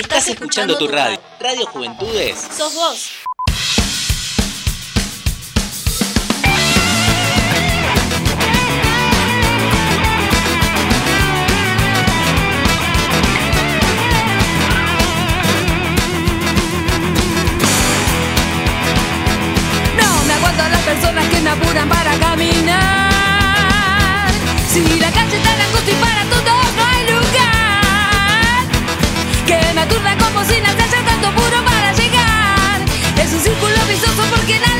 Estás escuchando tu radio. Radio Juventudes. Sos vos. No me aguanto las personas que me apuran para caminar. Se haya tanto puro para llegar. Es un círculo vicioso porque nadie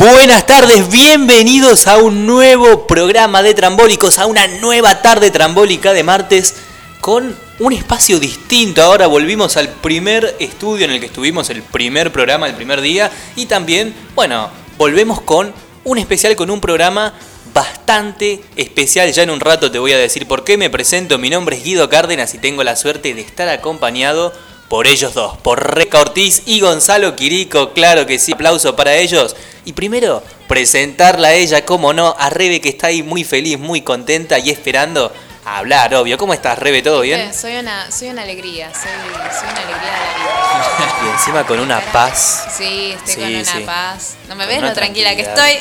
Buenas tardes, bienvenidos a un nuevo programa de Trambólicos, a una nueva tarde trambólica de martes con un espacio distinto. Ahora volvimos al primer estudio en el que estuvimos el primer programa, el primer día, y también, bueno, volvemos con un especial, con un programa bastante especial. Ya en un rato te voy a decir por qué me presento. Mi nombre es Guido Cárdenas y tengo la suerte de estar acompañado por ellos dos, por Reca Ortiz y Gonzalo Quirico, claro que sí, aplauso para ellos. Y primero, presentarla a ella, como no, a Rebe que está ahí muy feliz, muy contenta y esperando a hablar, obvio. ¿Cómo estás, Rebe? ¿Todo bien? Soy una, soy una alegría, soy, soy una alegría de la vida. Y encima con una paz. Sí, estoy Sí, con una sí. paz. ¿No me ves lo tranquila que estoy?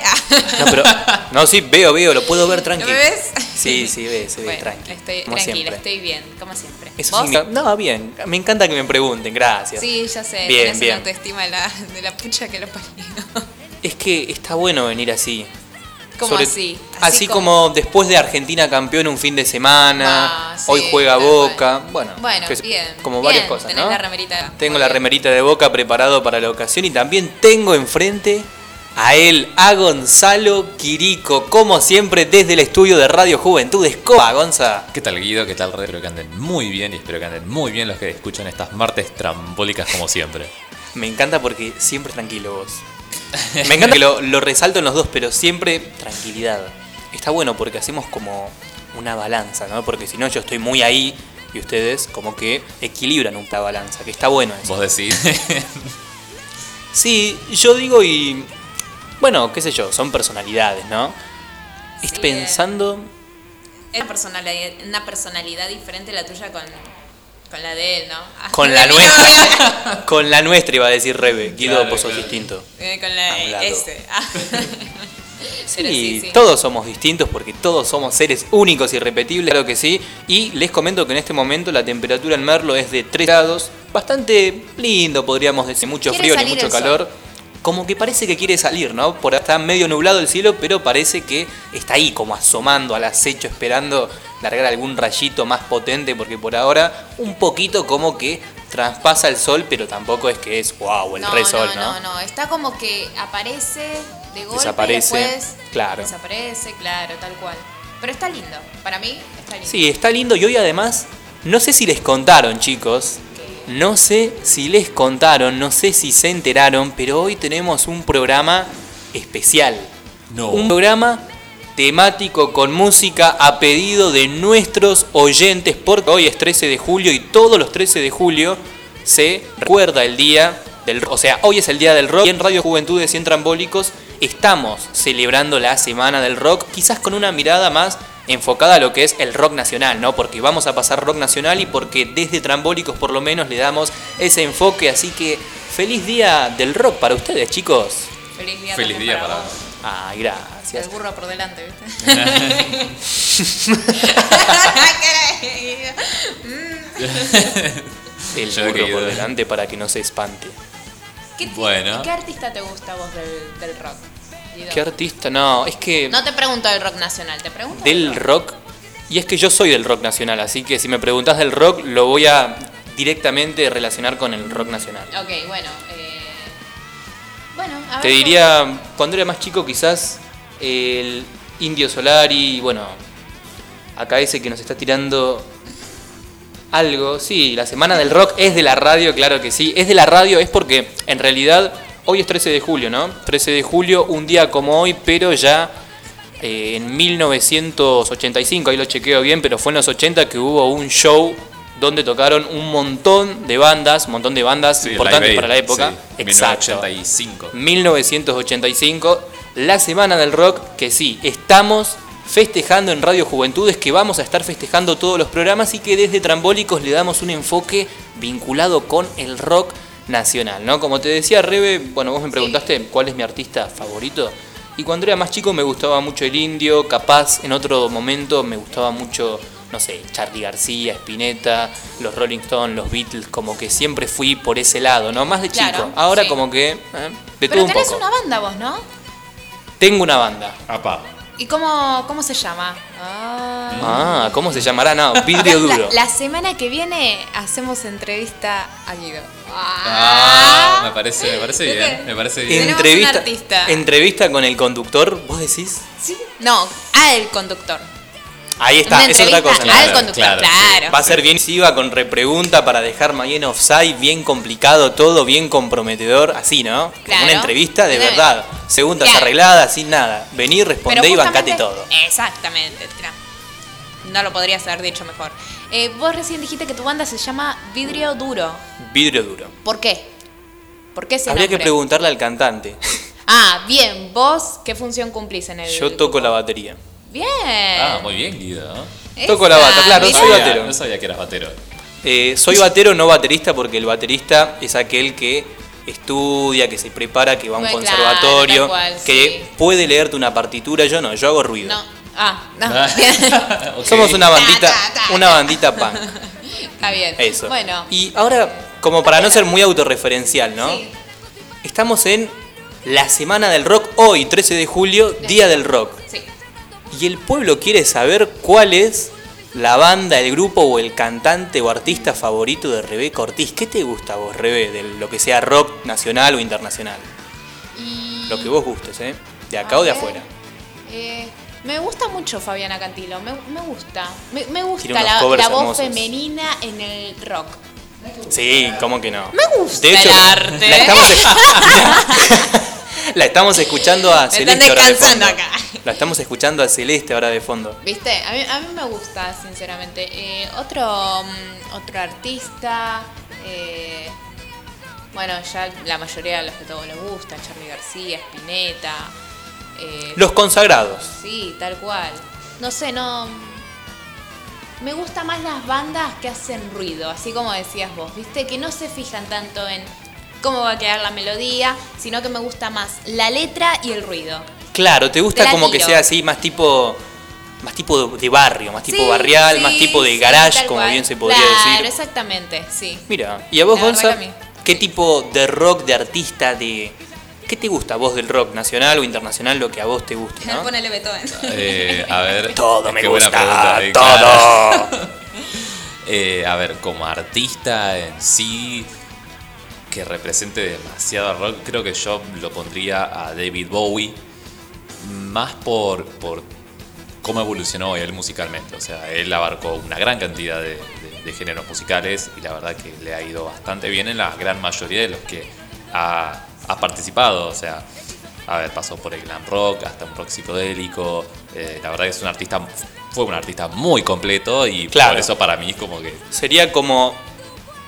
No, pero, no, sí, veo, veo, lo puedo ver ¿No tranquilo. me ves? Sí, sí, ve, se ve Bueno, tranquilo. Estoy como tranquila, siempre. estoy bien, como siempre. Eso ¿Vos? significa- No, bien, me encanta que me pregunten, gracias. Sí, ya sé, Bien, bien. una autoestima de la, de la pucha que lo parió. Es que está bueno venir así. ¿Cómo así? Así, Así como, como- después de Argentina campeón un fin de semana, Ah, sí, hoy juega Boca, cual. bueno, Bueno, que es- bien, como bien, varias cosas, tenés ¿no? la remerita. Tengo Muy la bien. remerita de Boca preparado para la ocasión y también tengo enfrente a él, a Gonzalo Quirico, como siempre desde el estudio de Radio Juventudes. ¿Cómo va, Gonza? ¿Qué tal Guido? ¿Qué tal Red? Espero que anden muy bien y espero que anden muy bien los que escuchan estas martes trambólicas como siempre. Me encanta porque siempre tranquilo vos. Me encanta que lo, lo resalto en los dos, pero siempre tranquilidad. Está bueno porque hacemos como una balanza, ¿no? Porque si no yo estoy muy ahí y ustedes como que equilibran una balanza, que está bueno eso. Vos decís. Sí, yo digo y... Bueno, qué sé yo, son personalidades, ¿no? Estoy Sí, pensando... Es una personalidad, una personalidad diferente la tuya con, con la de él, ¿no? Con la nuestra. con la nuestra iba a decir Rebe. Guido, Claro, vos sos claro. distinto. Eh, con la Hablado. S. Ah. Sí, sí, sí. todos somos distintos porque todos somos seres únicos y irrepetibles, claro que sí. Y les comento que en este momento la temperatura en Merlo es de 3 grados, bastante lindo, podríamos decir, mucho frío ni mucho sol. Como que parece que quiere salir, ¿no? Por ahí está medio nublado el cielo, pero parece que está ahí como asomando al acecho, esperando largar algún rayito más potente, porque por ahora un poquito como que traspasa el sol, pero tampoco es que es wow, el no, re sol, no, no, no, está como que aparece de golpe Desaparece, después claro. desaparece, claro, tal cual. Pero está lindo, para mí está lindo. Sí, está lindo y hoy además, no sé si les contaron chicos, no sé si les contaron, no sé si se enteraron, pero hoy tenemos un programa especial. No. Un programa temático con música a pedido de nuestros oyentes, porque hoy es 13 de julio y todos los 13 de julio se recuerda el día del o sea, hoy es el día del rock y en Radio Juventudes y en Trambólicos estamos celebrando la semana del rock, quizás con una mirada más enfocada a lo que es el rock nacional, ¿no? Porque vamos a pasar rock nacional y porque desde Trambólicos por lo menos le damos ese enfoque, así que feliz día del rock para ustedes, chicos. Feliz día, Feliz día para, vos. Ay, El gracias. burro por delante, ¿viste? El Yo burro por delante para que no se espante. ¿Qué, Bueno. ¿Qué artista te gusta a vos del, del rock? ¿Qué artista? No, es que No te pregunto del rock nacional, te pregunto del rock. Y es que yo soy del rock nacional, así que si me preguntas del rock, lo voy a directamente relacionar con el rock nacional. Ok, bueno. eh, Bueno, a Te diría, cuando era más chico, quizás el Indio Solari, bueno, acá ese que nos está tirando algo. Sí, la semana del rock es de la radio, claro que sí. Es de la radio, es porque en realidad hoy es 13 de julio, ¿no? 13 de julio, un día como hoy, pero ya eh, en 1985, ahí lo chequeo bien, pero fue en los 80 que hubo un show donde tocaron un montón de bandas, un montón de bandas Sí, importantes Live para la época. sí, Exacto. 1985. 1985, la semana del rock, que sí, estamos festejando en Radio Juventudes, que vamos a estar festejando todos los programas y que desde Trambólicos le damos un enfoque vinculado con el rock nacional, ¿no? Como te decía Rebe, bueno, vos me preguntaste cuál es mi artista favorito. Y cuando era más chico me gustaba mucho el indio, capaz en otro momento me gustaba mucho, no sé, Charlie García, Spinetta, los Rolling Stones, los Beatles, como que siempre fui por ese lado, ¿no? Más de chico. Claro, Ahora sí. como que eh, de todo Pero un tenés poco. una banda vos, ¿no? Tengo una banda. Apa. ¿Y cómo, cómo se llama? Ah. Ah, ¿cómo se llamará? No, vidrio duro. La, semana que viene hacemos entrevista a Guido. Ah, me parece, me parece bien. Me parece bien. Entrevista, un artista. entrevista con el conductor, ¿vos decís? ¿Sí? No, a el conductor. Ahí está, es otra cosa. al Claro, conductor, claro, claro. sí. Va a ser bien siva con repregunta para dejar mañana offside, bien complicado todo, bien comprometedor, así, ¿no? Claro. Una entrevista de verdad, segundas arregladas, sin nada. Vení, respondé y bancate todo. Exactamente. No lo podrías haber dicho mejor. Eh, vos recién dijiste que tu banda se llama Vidrio Duro. Vidrio duro. ¿Por qué? ¿Por qué ese Habría que preguntarle al cantante. Ah, bien. ¿Vos qué función cumplís en el Yo toco grupo? la batería. Bien. Ah, muy bien, Guido. toco la bata, claro, mirá. soy batero. No sabía que eras batero. Eh, soy batero, no baterista, porque el baterista es aquel que estudia, que se prepara, que va a un Bueno, claro, conservatorio, cual, que sí. puede leerte una partitura. Yo no, yo hago ruido. No. Ah, no. Ah. Somos una bandita, Ta, ta, ta. una bandita punk. Está bien. Eso. Bueno. Y ahora, como para no ser muy autorreferencial, ¿no? Sí. Estamos en la semana del rock, hoy, 13 de julio, Día del Rock. Sí. Y el pueblo quiere saber cuál es la banda, el grupo o el cantante o artista favorito de Rebeca Ortiz. ¿Qué te gusta a vos, Rebe, de lo que sea rock nacional o internacional? Y... Lo que vos gustes, ¿eh? De acá o de ver, afuera. eh, me gusta mucho Fabiana Cantilo, me, me gusta. Me, me gusta la, voz hermosos. femenina en el rock. Sí, ¿cómo que no? Me gusta De hecho, el arte. La estamos, la estamos escuchando a Me están Celeste ahora de descansando fondo. acá. La estamos escuchando a Celeste ahora de fondo. ¿Viste? A mí, a mí me gusta, sinceramente. Eh, otro, mm, otro artista. eh, bueno, ya la mayoría de los que todos les gusta: Charlie García, Spinetta. eh, Los consagrados. Sí, tal cual. No sé, no. Me gustan más las bandas que hacen ruido, así como decías vos, ¿viste? Que no se fijan tanto en cómo va a quedar la melodía, sino que me gusta más la letra y el ruido. Claro, te gusta Te como que sea así, más tipo más tipo de barrio, más tipo Sí, barrial, sí, más tipo de garage, como cual. bien se podría claro, decir. exactamente, sí. Mira, ¿y a vos, Gonza? ¿Qué tipo de rock, de artista, de... ¿Qué te gusta a vos del rock nacional o internacional, lo que a vos te guste, no? Ponele Beethoven. Eh, a ver. Todo me gusta, pregunta, eh, todo. claro. Eh, a ver, como artista en sí, que represente demasiado rock, creo que yo lo pondría a David Bowie, más por, por cómo evolucionó él musicalmente. O sea, él abarcó una gran cantidad de, de- de géneros musicales y la verdad que le ha ido bastante bien en la gran mayoría de los que ha, ha participado. O sea, a ver, pasó por el glam rock hasta un rock psicodélico. eh, la verdad que es un artista, fue un artista muy completo y Claro. por eso para mí es como que Sería como...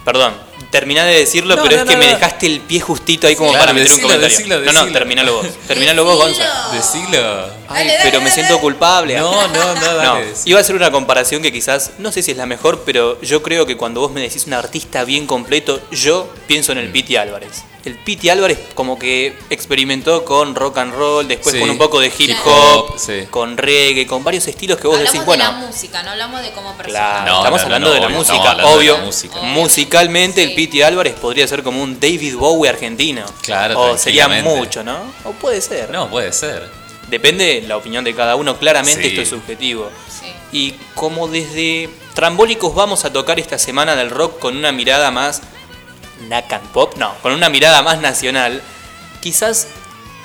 Perdón, terminá de decirlo, No, pero no, es que no, me no. dejaste el pie justito ahí como Claro, para meter decilo, un comentario. decilo, no, no, terminalo vos. Terminalo vos, Gonza. decilo. Ay, Dale, dale, pero me dale, siento culpable. No, no, no, No, dale, iba a hacer una comparación que quizás, no sé si es la mejor, pero yo creo que cuando vos me decís un artista bien completo, yo pienso en el Mm. Piti Álvarez. El Piti Álvarez como que experimentó con rock and roll, después Sí, con un poco de hip hop, sí. con reggae, con varios estilos que vos hablamos decís, de bueno, la música, no hablamos de cómo persona. Claro, No, estamos no, hablando no, de la obvio, música, estamos hablando de obvio. la música. Musicalmente el. Piti Álvarez podría ser como un David Bowie argentino. Claro, O sería mucho, ¿no? O puede ser. No, puede ser. Depende la opinión de cada uno, claramente Sí. esto es subjetivo. Sí. Y como desde Trambólicos vamos a tocar esta semana del rock con una mirada más Nakan Pop, no, con una mirada más nacional, quizás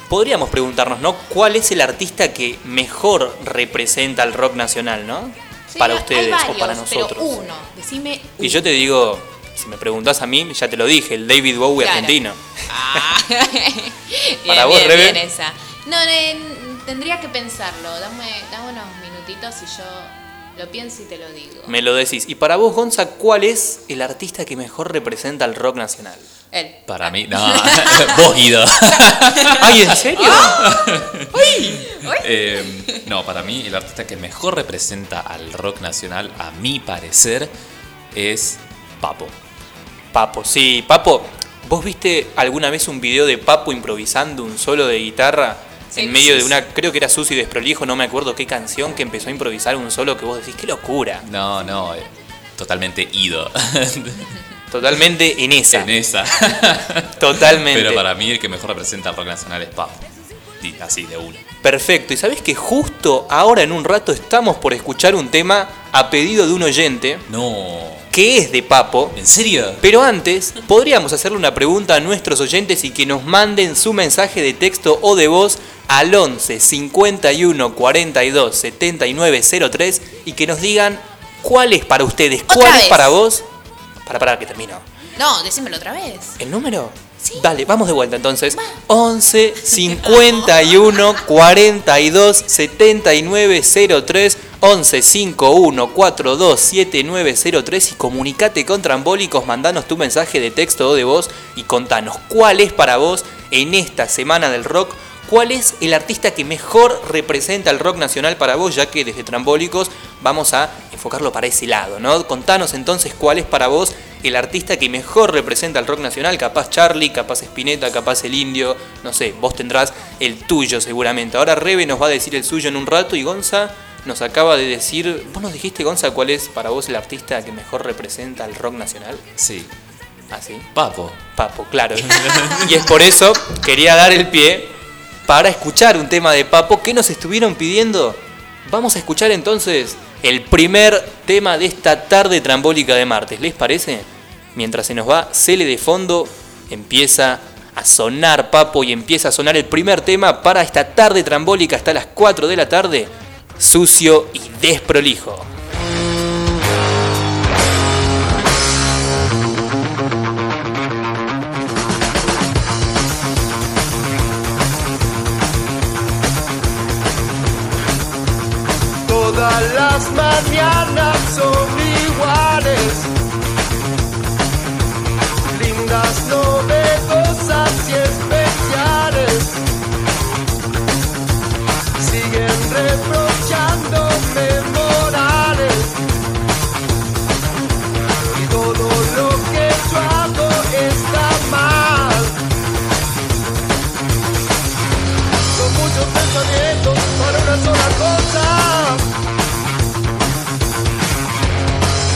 podríamos preguntarnos, ¿no? ¿Cuál es el artista que mejor representa al rock nacional, ¿no? Sí, para ustedes varios, o para nosotros. Pero uno, decime. Y uno. yo te digo, si me preguntás a mí, ya te lo dije, el David Bowie Claro. argentino. Ah. bien, Para vos, bien, Rebe. bien esa. No, tendría que pensarlo. Dame, dame unos minutitos y yo lo pienso y te lo digo. Me lo decís. Y para vos, Gonza, ¿cuál es el artista que mejor representa al rock nacional? Él. Para mí, no. Vos, Guido. ¡Ay, en serio! Ah. Eh, no, para mí el artista que mejor representa al rock nacional, a mi parecer, es Papo. Papo, sí, Papo. ¿Vos viste alguna vez un video de Papo improvisando un solo de guitarra? Sí. en medio Sí, de una, creo que era Susi Desprolijo, no me acuerdo qué canción, que empezó a improvisar un solo que vos decís, qué locura. No, no, eh, totalmente ido Totalmente en esa. en esa. Totalmente. Pero para mí el que mejor representa al rock nacional es. Di- Así, de una. Perfecto. Y sabés que justo ahora en un rato estamos por escuchar un tema a pedido de un oyente No. Que es de Papo. ¿En serio? Pero antes, podríamos hacerle una pregunta a nuestros oyentes y que nos manden su mensaje de texto o de voz al 11 51 42 79 03 y que nos digan cuál es para ustedes, Otra cuál es vez. para vos. Para, para que termino. No, decímelo otra vez. ¿El número? Dale, vamos de vuelta entonces. 11 51 42 79 03 11 51 42 79 03 y comunicate con Trambólicos, mandanos tu mensaje de texto o de voz y contanos cuál es para vos en esta semana del rock, cuál es el artista que mejor representa el rock nacional para vos, ya que desde Trambólicos vamos a enfocarlo para ese lado, ¿no? Contanos entonces cuál es para vos el artista que mejor representa el rock nacional, capaz Charlie, capaz Spinetta, capaz el Indio, no sé, vos tendrás el tuyo seguramente. Ahora Rebe nos va a decir el suyo en un rato y Gonza nos acaba de decir, vos nos dijiste Gonza cuál es para vos el artista que mejor representa el rock nacional. Sí. ¿Ah, sí? Papo. Papo, claro. y es por eso quería dar el pie para escuchar un tema de Papo que nos estuvieron pidiendo. Vamos a escuchar entonces el primer tema de esta tarde trambólica de martes. ¿Les parece? Mientras se nos va Cele de fondo, empieza a sonar Papo y empieza a sonar el primer tema para esta tarde trambólica hasta las 4 de la tarde. Sucio y desprolijo. Todas las mañanas son iguales, lindas, novedosas y especiales. Siguen reprochándome morales y todo lo que yo hago está mal. Con muchos pensamientos para una sola cosa.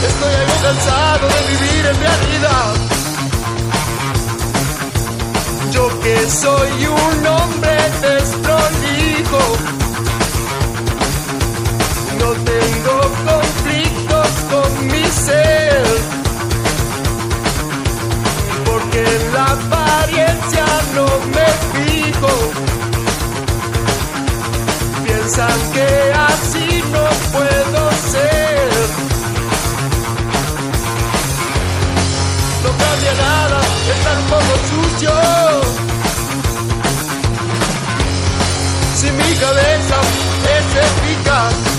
Estoy algo cansado de vivir en realidad. Yo que soy un hombre desprolijo. Tengo conflictos con mi ser. Porque en la apariencia no me fijo. Piensan que así no puedo ser. No cambia nada, estar un poco sucio. Si mi cabeza es eficaz.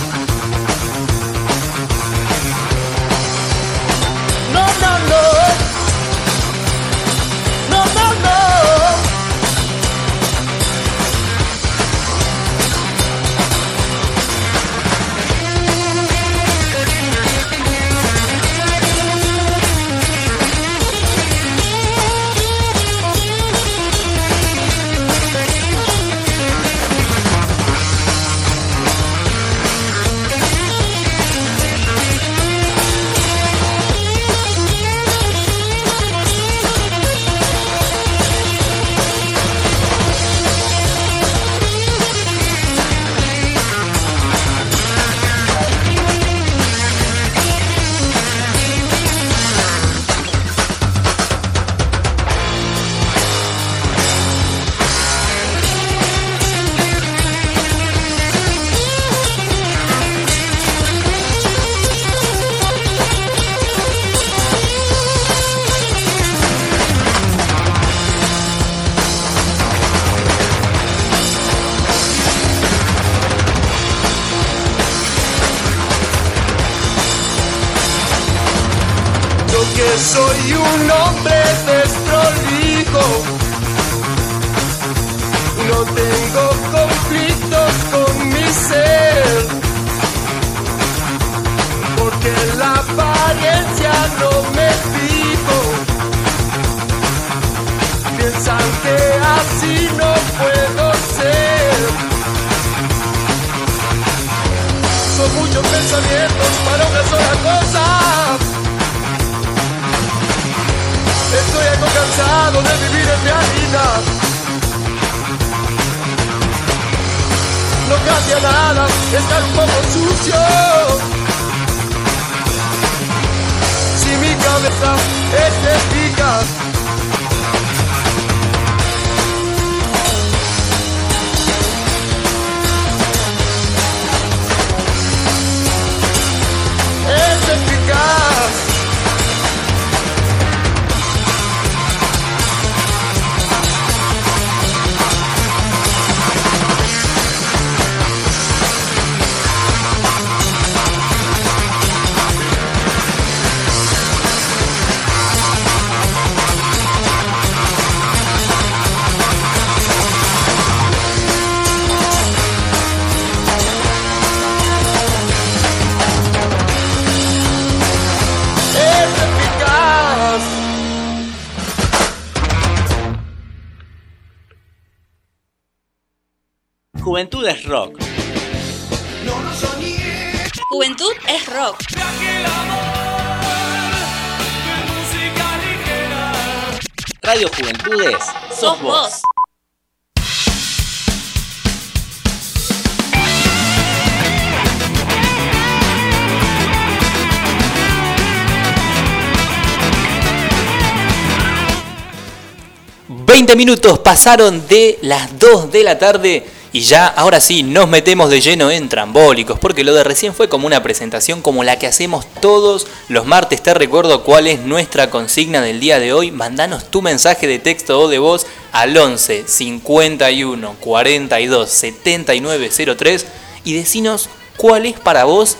20 minutos pasaron de las 2 de la tarde y ya ahora sí nos metemos de lleno en trambólicos, porque lo de recién fue como una presentación como la que hacemos todos los martes. Te recuerdo cuál es nuestra consigna del día de hoy. Mandanos tu mensaje de texto o de voz al 11 51 42 79 03 y decinos cuál es para vos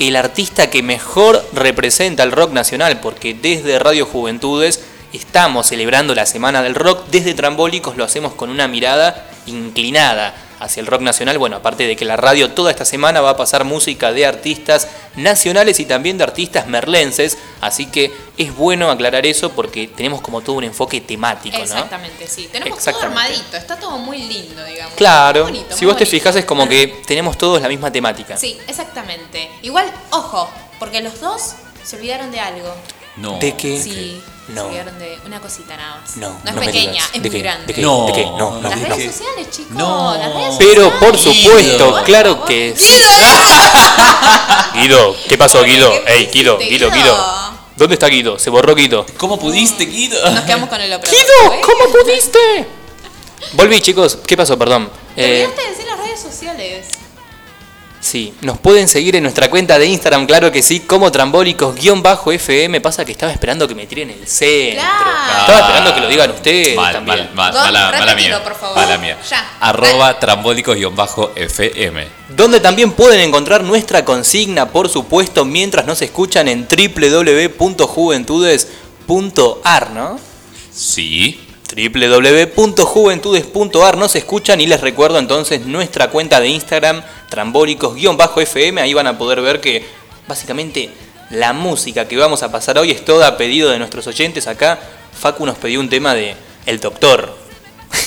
el artista que mejor representa el rock nacional, porque desde Radio Juventudes estamos celebrando la Semana del Rock, desde Trambólicos lo hacemos con una mirada inclinada hacia el rock nacional, bueno, aparte de que la radio toda esta semana va a pasar música de artistas nacionales y también de artistas merlenses, así que es bueno aclarar eso porque tenemos como todo un enfoque temático, ¿no? Exactamente, sí. Tenemos todo armadito, está todo muy lindo, digamos. Claro, Muy bonito, si muy vos te fijas es como que tenemos todos la misma temática. Sí, exactamente. Igual, ojo, porque los dos se olvidaron de algo. No. ¿De qué? Sí, se No. olvidaron de una cosita nada más. No, no es no pequeña, es ¿De muy qué? grande. ¿De qué? No, ¿De qué? No, no, Las redes sociales, chicos. No. Las redes Pero sociales. por supuesto, Bueno, claro que sí. Guido. Guido, ¿qué pasó Guido? ¿qué Ey, Guido, Guido, Guido? Guido. ¿Dónde está Guido? Se borró Guido. ¿Cómo pudiste, Guido? Nos quedamos con el operador. Guido, ¿eh? ¿cómo pudiste? Volví chicos, ¿qué pasó? Perdón. Te Eh, olvidaste de decir las redes sociales. Sí, nos pueden seguir en nuestra cuenta de Instagram, claro que sí, como trambólicos-fm. Pasa que estaba esperando que me tiren el centro. Claro. Estaba esperando que lo digan ustedes Mal, también. mal, mal, mala, mala mía. por favor. Mala mía. Ya. Arroba trambólicos-fm. Donde también pueden encontrar nuestra consigna, por supuesto, mientras nos escuchan en www.juventudes.ar, ¿no? Sí. www.juventudes.ar nos escuchan y les recuerdo entonces nuestra cuenta de Instagram, trambólicos-fm, ahí van a poder ver que básicamente la música que vamos a pasar hoy es toda a pedido de nuestros oyentes. Acá Facu nos pidió un tema de El Doctor.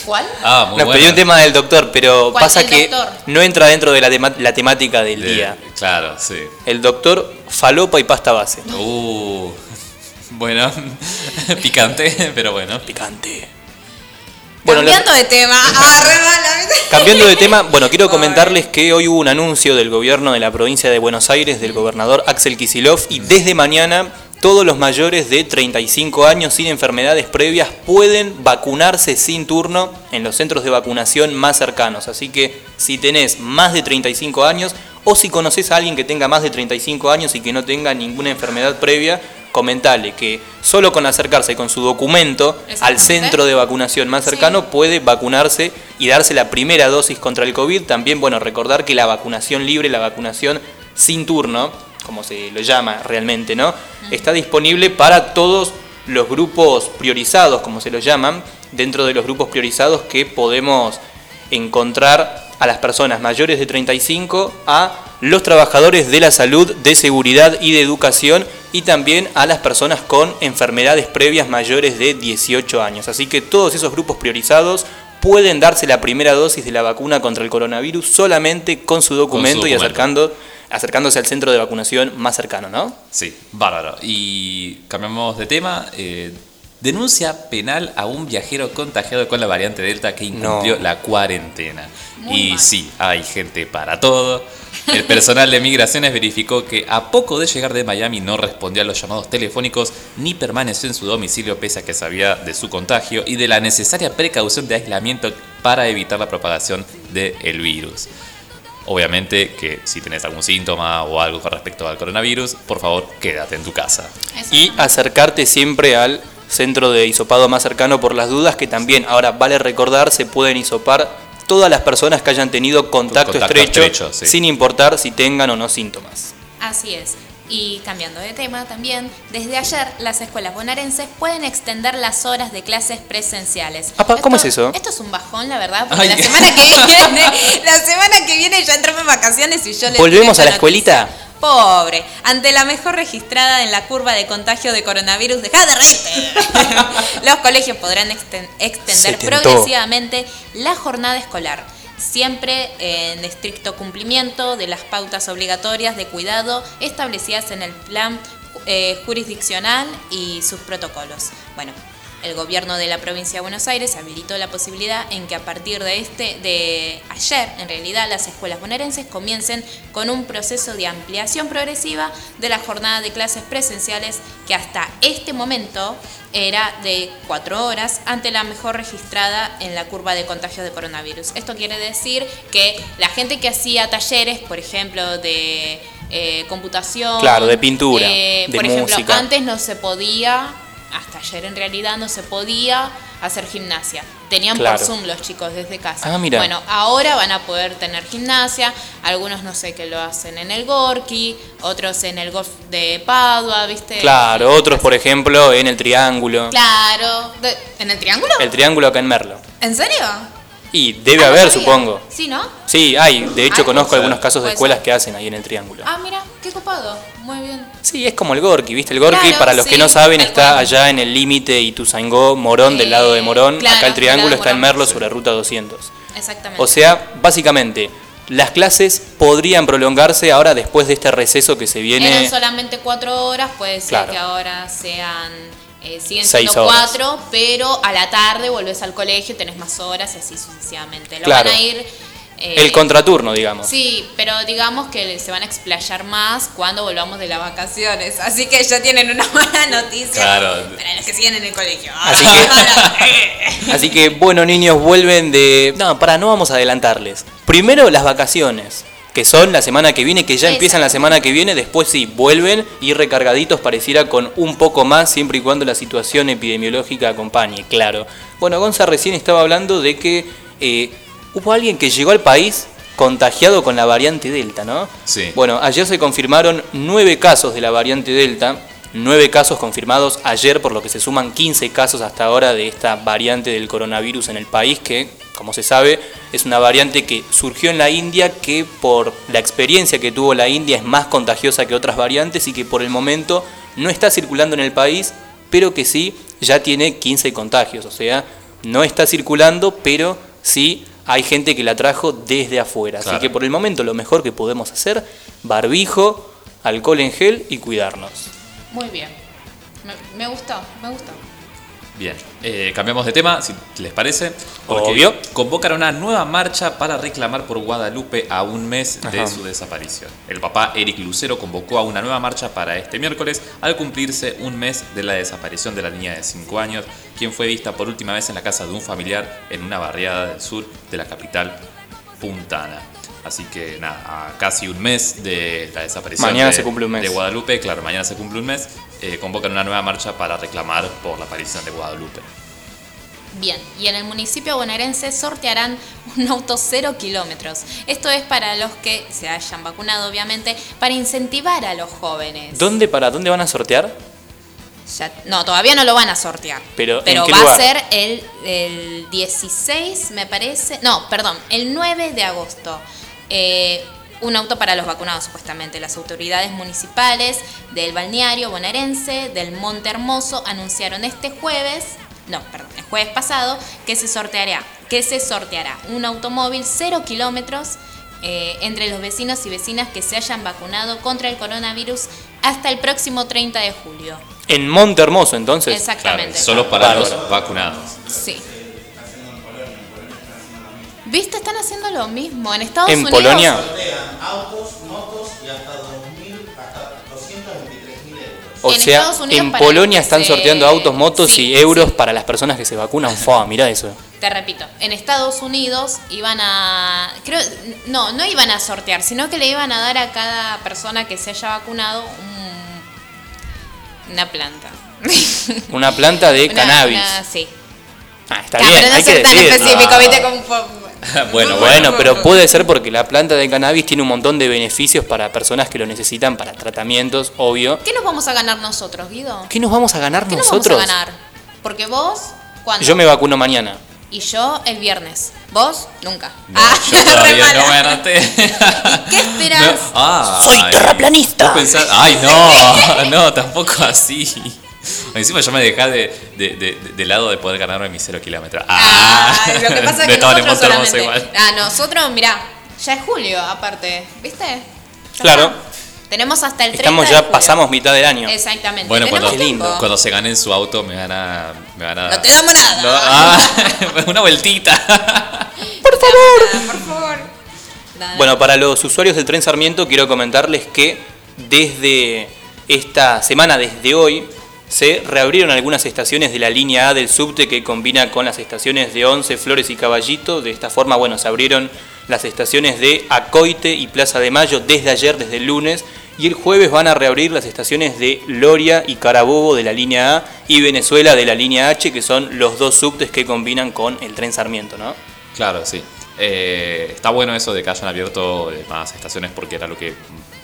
¿Cuál? Ah, muy nos pidió un tema del Doctor, pero pasa ¿El que Doctor? no entra dentro de la, tema- la temática del De- día. Claro, sí. El Doctor, falopa y pasta base. Uh. Bueno, picante, pero bueno. Picante. Bueno, Cambiando de tema. Ah. Cambiando de tema, bueno, quiero comentarles que hoy hubo un anuncio del gobierno de la provincia de Buenos Aires, del gobernador Axel Kisilov, y desde mañana todos los mayores de 35 años sin enfermedades previas pueden vacunarse sin turno en los centros de vacunación más cercanos. Así que si tenés más de 35 años o si conoces a alguien que tenga más de 35 años y que no tenga ninguna enfermedad previa, comentale que solo con acercarse con su documento al centro de vacunación más cercano Sí. puede vacunarse y darse la primera dosis contra el COVID. También, bueno, recordar que la vacunación libre, la vacunación sin turno, como se lo llama realmente, ¿no? Está disponible para todos los grupos priorizados, como se los llaman, dentro de los grupos priorizados que podemos encontrar a las personas mayores de 35, a los trabajadores de la salud, de seguridad y de educación y también a las personas con enfermedades previas mayores de 18 años. Así que todos esos grupos priorizados pueden darse la primera dosis de la vacuna contra el coronavirus solamente con su documento, y documento. acercando, acercándose al centro de vacunación más cercano, ¿no? Sí, bárbaro. Y cambiamos de tema. eh, denuncia penal a un viajero contagiado con la variante Delta que incumplió No. la cuarentena. Muy y mal. sí, hay gente para todo. El personal de migraciones verificó que a poco de llegar de Miami no respondió a los llamados telefónicos ni permaneció en su domicilio pese a que sabía de su contagio y de la necesaria precaución de aislamiento para evitar la propagación del virus. Obviamente que si tenés algún síntoma o algo con respecto al coronavirus, por favor quédate en tu casa. y acercarte siempre al centro de hisopado más cercano por las dudas que también, ahora vale recordar, se pueden hisopar todas las personas que hayan tenido contacto, Contacto estrecho, estrecho, sí. sin importar si tengan o no síntomas. Así es. Y cambiando de tema también, desde ayer las escuelas bonaerenses pueden extender las horas de clases presenciales. Apa, ¿cómo es eso? Esto es un bajón, la verdad, porque Ay. la semana que viene, la semana que viene ya entramos en vacaciones y yo les ¿Volvemos a la escuelita? Pobre, ante la mejor registrada en la curva de contagio de coronavirus, deja de reírte. Los colegios podrán exten- extender progresivamente la jornada escolar, siempre en estricto cumplimiento de las pautas obligatorias de cuidado establecidas en el plan eh, jurisdiccional y sus protocolos. Bueno, el gobierno de la provincia de Buenos Aires habilitó la posibilidad en que a partir de este de ayer, en realidad, las escuelas bonaerenses comiencen con un proceso de ampliación progresiva de la jornada de clases presenciales que hasta este momento era de cuatro horas ante la mejor registrada en la curva de contagio de coronavirus. Esto quiere decir que la gente que hacía talleres, por ejemplo, de eh, computación, Claro, de pintura, eh, de por ejemplo, música. antes no se podía, hasta ayer en realidad no se podía hacer gimnasia. Tenían Claro. por Zoom los chicos desde casa. Ah, mira. Bueno, ahora van a poder tener gimnasia. Algunos no sé que lo hacen en el Gorki, otros en el golf de Padua, ¿viste? Claro, otros por ejemplo en el Triángulo. Claro. ¿En el triángulo? El Triángulo acá en Merlo. ¿En serio? Y debe Ah, haber, supongo. Sí, ¿no? Sí, hay. De hecho, conozco algunos casos de escuelas ser. que hacen ahí en el Triángulo. Ah, mira, qué copado. Muy bien. Sí, es como el Gorki, ¿viste? El Gorki, Claro, para los que no saben, está allá en el límite Ituzaingó, Morón, del lado de Morón. claro, Acá el Triángulo está en. Merlo sobre ruta 200. Exactamente. O sea, básicamente, las clases podrían prolongarse ahora después de este receso que se viene. Eran solamente cuatro horas, puede ser Claro. que ahora sean, eh, siguen siendo cuatro, pero a la tarde volvés al colegio, tenés más horas y así sucesivamente. Lo Claro. van a ir... eh, El contraturno, digamos. Sí, pero digamos que se van a explayar más cuando volvamos de las vacaciones. Así que ya tienen una buena noticia Claro. para los que siguen en el colegio. Así que- Así que, bueno, niños, vuelven de. No, para, no vamos a adelantarles. Primero las vacaciones, que son la semana que viene, que ya empiezan la semana que viene. Después sí, vuelven y recargaditos, pareciera con un poco más, siempre y cuando la situación epidemiológica acompañe, claro. Bueno, Gonza recién estaba hablando de que eh, hubo alguien que llegó al país contagiado con la variante Delta, ¿no? Sí. Bueno, ayer se confirmaron nueve casos de la variante Delta, nueve casos confirmados ayer, por lo que se suman 15 casos hasta ahora de esta variante del coronavirus en el país, que, como se sabe, es una variante que surgió en la India, que por la experiencia que tuvo la India es más contagiosa que otras variantes y que por el momento no está circulando en el país, pero que sí ya tiene 15 contagios, o sea, no está circulando, pero sí hay gente que la trajo desde afuera. Claro. Así que por el momento lo mejor que podemos hacer, barbijo, alcohol en gel y cuidarnos. Muy bien. Me, me gustó, me gustó. Bien, eh, cambiamos de tema, si les parece. Porque Obvio. convocan una nueva marcha para reclamar por Guadalupe a un mes de Ajá. su desaparición. El papá Eric Lucero convocó a una nueva marcha para este miércoles al cumplirse un mes de la desaparición de la niña de 5 años, quien fue vista por última vez en la casa de un familiar en una barriada del sur de la capital puntana. Así que nada, a casi un mes de la desaparición Mañana de, se cumple un mes. de Guadalupe, claro, mañana se cumple un mes, eh, convocan una nueva marcha para reclamar por la aparición de Guadalupe. Bien, y en el municipio bonaerense sortearán un auto cero kilómetros. Esto es para los que se hayan vacunado, obviamente, para incentivar a los jóvenes. ¿Dónde para dónde van a sortear? Ya- no, todavía no lo van a sortear. Pero, ¿en Pero qué va lugar? a ser el, el 16, me parece. No, perdón, el 9 de agosto. Eh, un auto para los vacunados, supuestamente. Las autoridades municipales del balneario bonaerense, del Monte Hermoso, anunciaron este jueves, no, perdón, el jueves pasado, que se sorteará, que se sorteará un automóvil cero kilómetros eh, entre los vecinos y vecinas que se hayan vacunado contra el coronavirus hasta el próximo 30 de julio. En Monte Hermoso, entonces. Claro, Exactamente. solo para los vacunados. Sí. ¿Viste? Están haciendo lo mismo. En Estados ¿En Unidos. Polonia? sortean autos, motos y hasta 2.000, hasta 223.000 euros. O En sea, Estados Unidos en Polonia que están se- sorteando autos, motos Sí, y euros sí. para las personas que se vacunan. Fua, mirá eso. Te repito, en Estados Unidos iban a. Creo. No, no iban a sortear, sino que le iban a dar a cada persona que se haya vacunado un- una planta. Una planta de Una- cannabis. una- sí. Ah, está Claro, bien, pero no hay que tan decir. específico, Ah. ¿viste? Como un po- Bueno, Bueno, pero puede ser porque la planta de cannabis tiene un montón de beneficios para personas que lo necesitan para tratamientos, obvio. ¿Qué nos vamos a ganar nosotros, Guido? ¿Qué nos vamos a ganar ¿Qué nos nosotros? vamos a ganar? Porque vos, ¿cuándo? Yo me vacuno mañana. Y yo el viernes. ¿Vos? Nunca. No, Ah, yo todavía no me anoté. ¿Qué esperás? No, ah, Soy terraplanista. vos pensás- ay, no, no, tampoco así. Encima yo me dejé de, de, de- de lado de poder ganarme mi cero kilómetros. Ah, Ay, lo que pasa es que nosotros solamente... igual. Ah, nosotros, mirá, ya es julio aparte, ¿viste? Ya Claro. está. Tenemos hasta el 30 Estamos de ya, julio. pasamos mitad del año. Exactamente. Bueno, cuando, tiempo. cuando se ganen su auto me van a... Me van a No te damos nada. No, ah, una vueltita. Por favor. por favor. Nada. Bueno, para los usuarios del tren Sarmiento quiero comentarles que desde esta semana, desde hoy, se reabrieron algunas estaciones de la línea A del subte que combina con las estaciones de Once, Flores y Caballito. De esta forma, bueno, se abrieron las estaciones de Acoite y Plaza de Mayo desde ayer, desde el lunes. Y el jueves van a reabrir las estaciones de Loria y Carabobo de la línea A y Venezuela de la línea H, que son los dos subtes que combinan con el tren Sarmiento, ¿no? Claro, sí. Eh, está bueno eso de que hayan abierto eh, más estaciones porque era lo que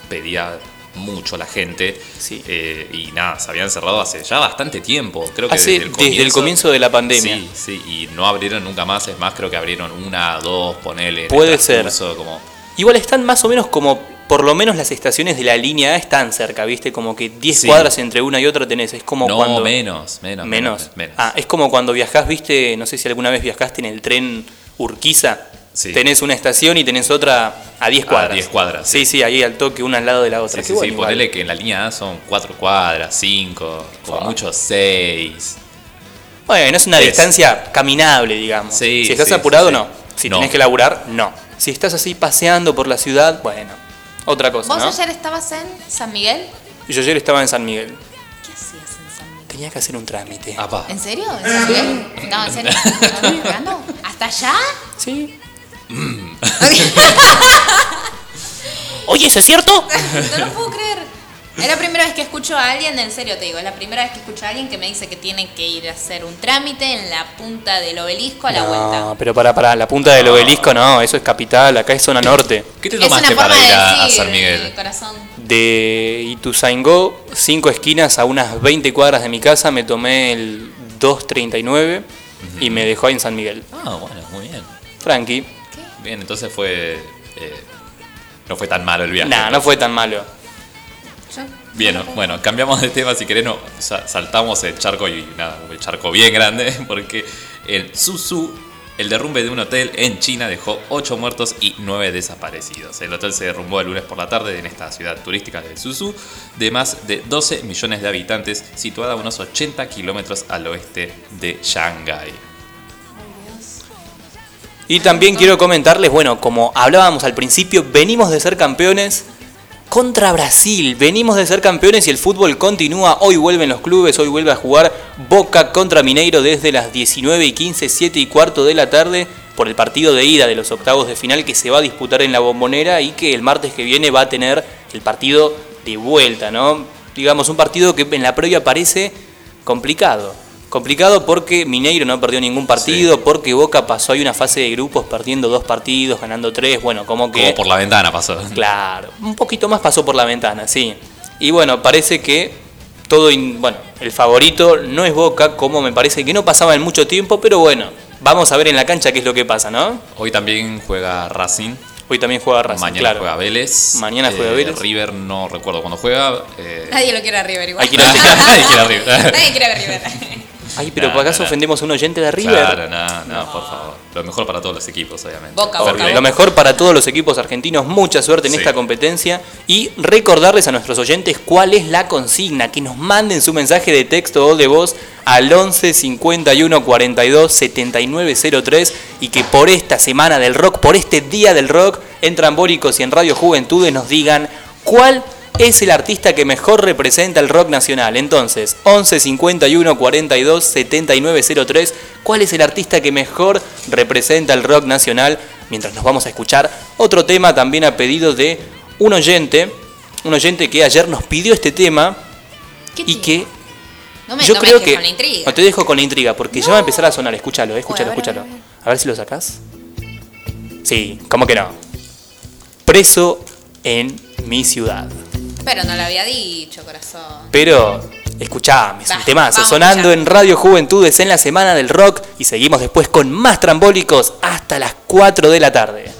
pedía mucho la gente. Sí. Eh, y nada, se habían cerrado hace ya bastante tiempo. Creo que Hace- desde el comienzo de la pandemia. Sí, sí, y no abrieron nunca más. Es más, creo que abrieron una, dos, ponele. Puede ser. Como, Igual están más o menos como, por lo menos las estaciones de la línea A están cerca, ¿viste? Como que 10 Sí. cuadras entre una y otra tenés. Es como no, cuando... menos, menos, Menos. menos. Ah, es como cuando viajás, ¿viste? No sé si alguna vez viajaste en el tren Urquiza. Sí. Tenés una estación y tenés otra a 10 A cuadras. 10 cuadras, Sí, sí, ahí al toque, una al lado de la otra. Sí, Qué sí, bueno sí, ponele que en la línea A son cuatro cuadras, cinco, como mucho seis. Bueno, es una Es- distancia caminable, digamos. Sí, si estás sí, apurado, no. Si No. tenés que laburar, no. Si estás así paseando por la ciudad, bueno, otra cosa, ¿Vos ¿no? ayer estabas en San Miguel? Yo ayer estaba en San Miguel. ¿Qué hacías en San Miguel? Tenía que hacer un trámite. Apa. ¿En serio? ¿En San Miguel? No, ¿en serio? ¿Estás jugando? ¿Hasta allá? Sí. Oye, ¿eso es cierto? No lo puedo creer. Es la primera vez que escucho a alguien, en serio te digo, es la primera vez que escucho a alguien que me dice que tiene que ir a hacer un trámite en la punta del obelisco a la no, vuelta. pero para, para, la punta del obelisco no, eso es capital, acá es zona norte. ¿Qué te tomaste para de ir a, San Miguel? corazón. De Ituzaingó, cinco esquinas a unas 20 cuadras de mi casa, me tomé el 239 y me dejó ahí en San Miguel. Ah, bueno, muy bien. Tranqui. Bien, entonces fue. eh, no fue tan malo el viaje. Nah, no fue tan malo. Bien, no, bueno, cambiamos de tema si querés, no, sa- saltamos el charco y nada, un charco bien grande, porque en Suzu, el derrumbe de un hotel en China dejó 8 muertos y 9 desaparecidos. El hotel se derrumbó el lunes por la tarde en esta ciudad turística de Suzu, de más de 12 millones de habitantes, situada a unos 80 kilómetros al oeste de Shanghái. Y también quiero comentarles, bueno, como hablábamos al principio, venimos de ser campeones contra Brasil. Venimos de ser campeones y el fútbol continúa. Hoy vuelven los clubes, hoy vuelve a jugar Boca contra Mineiro desde las 19 y 15, 7 y cuarto de la tarde por el partido de ida de los octavos de final que se va a disputar en la bombonera y que el martes que viene va a tener el partido de vuelta, ¿no? Digamos, un partido que en la previa parece complicado. Complicado porque Mineiro no perdió ningún partido, porque Boca pasó ahí una fase de grupos perdiendo dos partidos, ganando tres, bueno, como que... Como por la ventana pasó. Claro, un poquito más pasó por la ventana, sí. Y bueno, parece que todo, in- bueno, el favorito no es Boca, como me parece que no pasaba en mucho tiempo, pero bueno, vamos a ver en la cancha qué es lo que pasa, ¿no? Hoy también juega Racing. Hoy también juega Racing, Mañana claro. juega Vélez. Mañana juega Eh, Vélez. River no recuerdo cuándo juega. eh, Nadie lo quiere a River igual. A. Nadie quiere a River. Nadie quiere ver River. Ay, pero ¿por acaso no. ofendemos a un oyente de River? Claro, no, no, por favor. Lo mejor para todos los equipos, obviamente. Boca, Boca, Lo mejor para todos los equipos argentinos, mucha suerte en Sí. esta competencia y recordarles a nuestros oyentes cuál es la consigna, que nos manden su mensaje de texto o de voz al 11 51 42 79 03 y que por esta semana del rock, por este día del rock, en Trambólicos y en Radio Juventudes nos digan cuál es el artista que mejor representa el rock nacional. Entonces, 11 51 42 79 03, ¿cuál es el artista que mejor representa el rock nacional? Mientras nos vamos a escuchar otro tema también a pedido de un oyente, un oyente que ayer nos pidió este tema ¿Qué y que No me, yo no creo que con la intriga. no te dejo con la intriga porque ya va a empezar a sonar, escúchalo, eh, escúchalo, a ver, a escúchalo. a ver. A ver si lo sacás. Sí, ¿cómo que no? Preso en mi ciudad. Pero no lo había dicho, corazón. Pero, escuchame, es un temazo. Sonando en Radio Juventudes en la Semana del Rock. Y seguimos después con más trambólicos hasta las 4 de la tarde.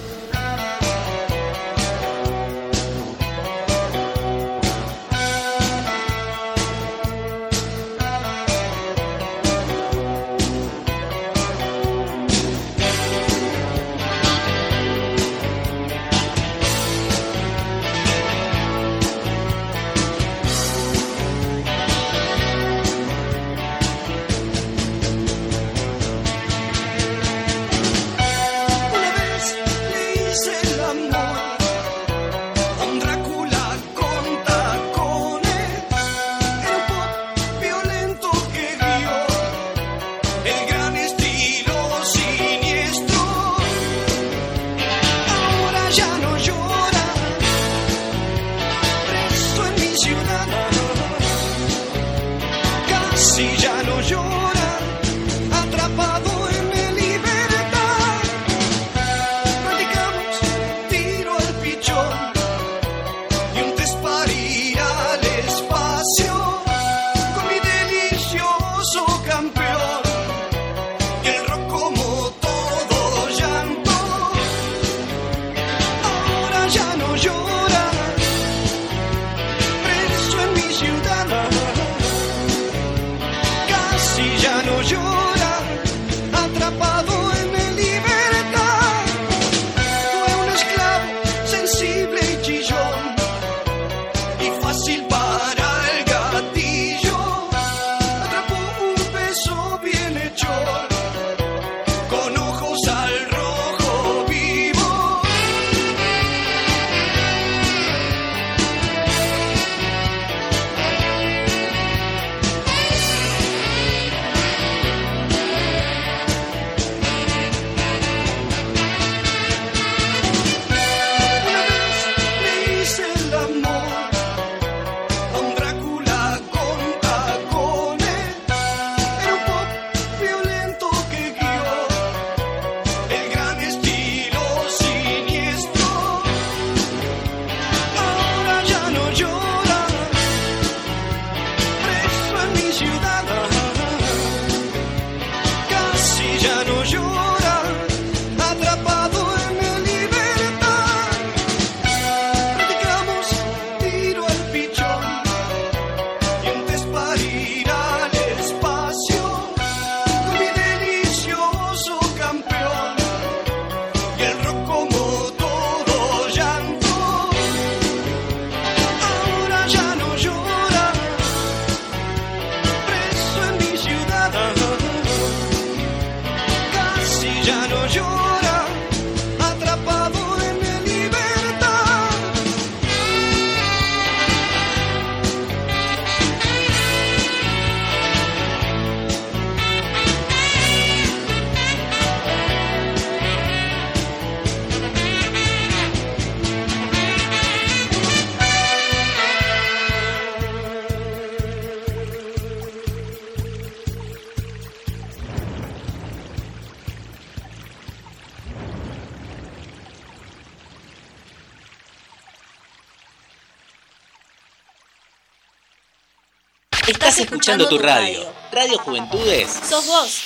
Escuchando tu radio. Radio Juventudes. Sos vos.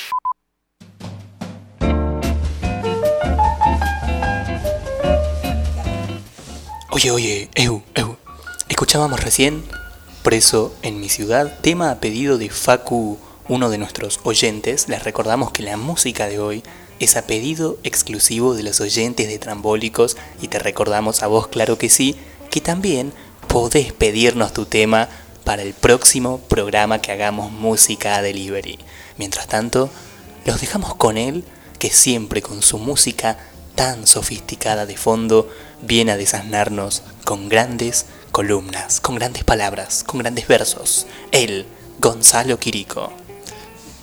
Oye, oye, Eu, Eu. Escuchábamos recién Preso en mi ciudad, tema a pedido de Facu, uno de nuestros oyentes. Les recordamos que la música de hoy es a pedido exclusivo de los oyentes de Trambólicos y te recordamos a vos, claro que sí, que también podés pedirnos tu tema para el próximo programa que hagamos Música Delivery. Mientras tanto, los dejamos con él, que siempre con su música tan sofisticada de fondo viene a desasnarnos con grandes columnas, con grandes palabras, con grandes versos. Él, Gonzalo Quirico.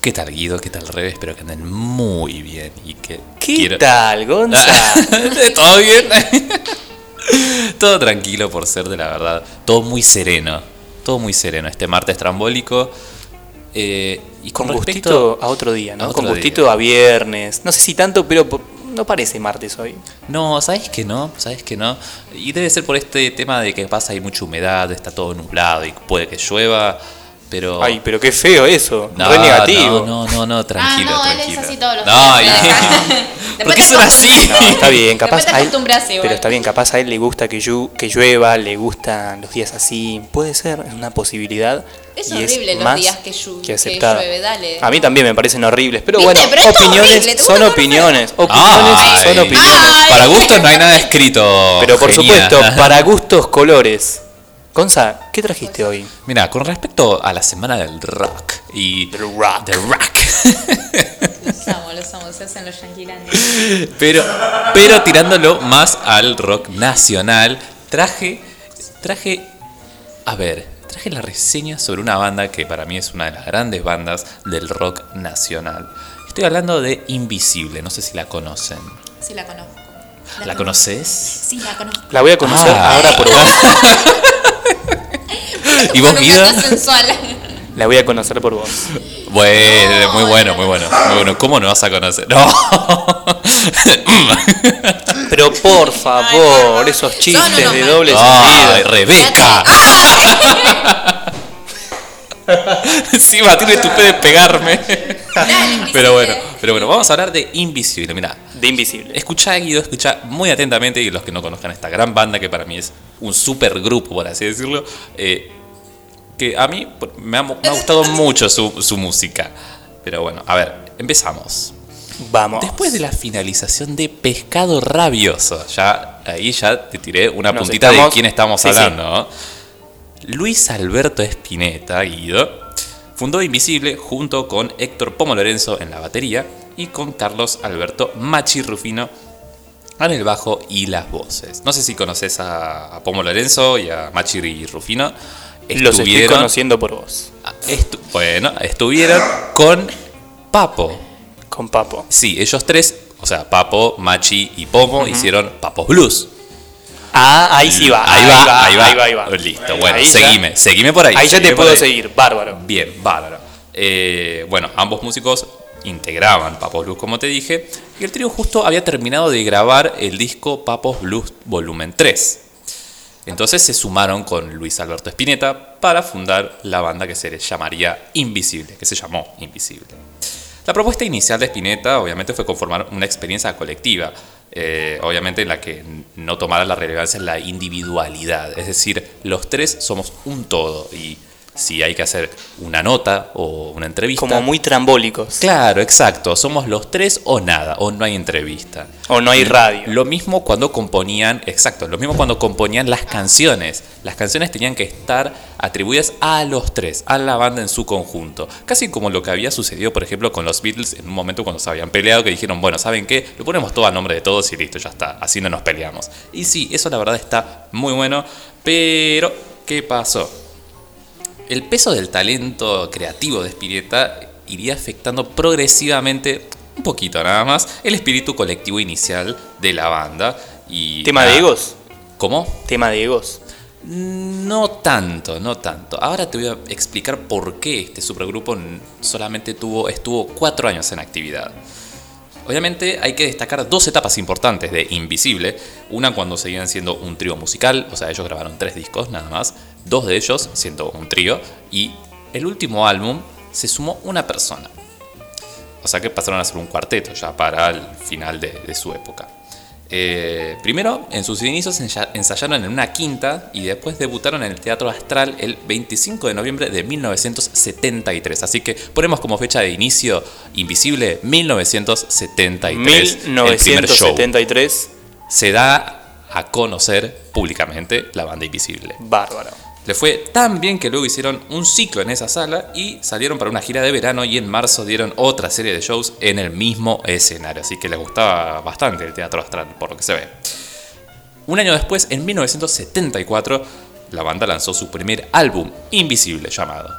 ¿Qué tal Guido? ¿Qué tal Rebe? Espero que anden muy bien y que ¿Qué quiero- tal, Gonzalo? ¿Todo bien? todo tranquilo por ser de la verdad. Todo muy sereno. Todo muy sereno. Este martes trambólico. Eh, y con, con respecto gustito a otro día, ¿no? a otro con gustito a viernes. No sé si tanto, pero por- no parece martes hoy. No, ¿sabes que no? ¿Sabes que no? Y debe ser por este tema de que pasa hay mucha humedad, está todo nublado y puede que llueva, pero... Ay, pero qué feo eso. No, Re negativo. No, no, no, no, tranquilo, ah, no, él tranquilo. es así todos los No, días. y- Después ¿Por qué son así? No, está bien, capaz Después te a él- acostumbras igual. pero está bien, capaz a él le gusta que, llu- que llueva, le gustan los días así, puede ser, es una posibilidad. Es y horrible los más días que llu- que llueve, dale. A mí también me parecen horribles, pero ¿Viste? bueno, Pero es opiniones son opiniones, opiniones Ay. son opiniones. Ay. Para gustos no hay nada escrito. Pero por genial. supuesto, para gustos colores. Gonza, ¿qué trajiste hoy? Mira, con respecto a la semana del rock y... Del rock. Del rock. Los amo, los amo, se hacen los yanquilandes. pero, pero tirándolo más al rock nacional, traje, traje, a ver, traje la reseña sobre una banda que para mí es una de las grandes bandas del rock nacional. Estoy hablando de Invisible, no sé si la conocen. Sí, la conozco. ¿La conoces? Sí, la conozco. La voy a conocer Ah. ahora por vos. ¿Y vos, sensual. La voy a conocer por vos. Bueno, muy bueno, muy bueno, muy bueno. ¿Cómo no vas a conocer? No. Pero por favor, esos chistes no, de doble Ay, sentido. Rebeca. Encima tiene tu fe de pegarme. Pero bueno, pero bueno, vamos a hablar de Invisible. Mira, De invisible. escucha Guido, escucha muy atentamente y los que no conozcan esta gran banda que para mí es un super grupo, por así decirlo, eh, que a mí me ha, me ha gustado mucho su, su música. Pero bueno, a ver, empezamos. Vamos. Después de la finalización de Pescado Rabioso, ya ahí ya te tiré una Nos puntita de quién estamos Sí, hablando. Luis Alberto Espineta, Guido, fundó Invisible junto con Héctor Pomo Lorenzo en la batería y con Carlos Alberto Machi Rufino en el bajo y las voces. No sé si conoces a, a Pomo Lorenzo y a Machi Rufino. Los estoy Estuvieron- conociendo por vos. estu- bueno, estuvieron con Papo. Con Papo. Sí, ellos tres, o sea, Papo, Machi y Pomo, hicieron Papos Blues. Ah, ahí sí va. Ahí va, ahí va. Ahí va, ahí va. Listo, bueno, Ahí ya- seguime, seguime por ahí. Ahí ya te puedo seguir. Bárbaro. Bien, bárbaro. Eh, bueno, ambos músicos integraban Papos Blues, como te dije, y el trío justo había terminado de grabar el disco Papos Blues Volumen 3. Entonces se sumaron con Luis Alberto Spinetta para fundar la banda que se llamaría Invisible, que se llamó Invisible. La propuesta inicial de Spinetta obviamente fue conformar una experiencia colectiva, eh, obviamente en la que no tomara la relevancia en la individualidad, es decir, los tres somos un todo y si hay que hacer una nota o una entrevista... Como muy trambólicos. Claro, exacto, somos los tres o nada, o no hay entrevista. O no hay radio. Lo mismo cuando componían, exacto, lo mismo cuando componían las canciones. Las canciones tenían que estar atribuidas a los tres, a la banda en su conjunto. Casi como lo que había sucedido, por ejemplo, con los Beatles en un momento cuando se habían peleado, que dijeron, bueno, ¿saben qué? Lo ponemos todo a nombre de todos y listo, ya está, así no nos peleamos. Y sí, eso la verdad está muy bueno, pero ¿qué pasó? El peso del talento creativo de Spinetta iría afectando progresivamente, un poquito nada más, el espíritu colectivo inicial de la banda. Y ¿Tema de egos? ¿Cómo? Tema de egos. No tanto, no tanto. Ahora te voy a explicar por qué este supergrupo solamente tuvo, estuvo cuatro años en actividad. Obviamente hay que destacar dos etapas importantes de Invisible. Una cuando seguían siendo un trío musical, o sea, ellos grabaron tres discos nada más. Dos de ellos siendo un trío y el último álbum se sumó una persona. O sea que pasaron a ser un cuarteto ya para el final de, de su época. Eh, primero, en sus inicios ensaya- ensayaron en una quinta y después debutaron en el Teatro Astral el 25 de noviembre de 1973. Así que ponemos como fecha de inicio Invisible 1973. el primer show. 1973, Se da a conocer públicamente la banda Invisible. bárbaro. Le fue tan bien que luego hicieron un ciclo en esa sala y salieron para una gira de verano y en marzo dieron otra serie de shows en el mismo escenario. Así que les gustaba bastante el teatro astral, por lo que se ve. Un año después, en 1974, la banda lanzó su primer álbum, Invisible, llamado.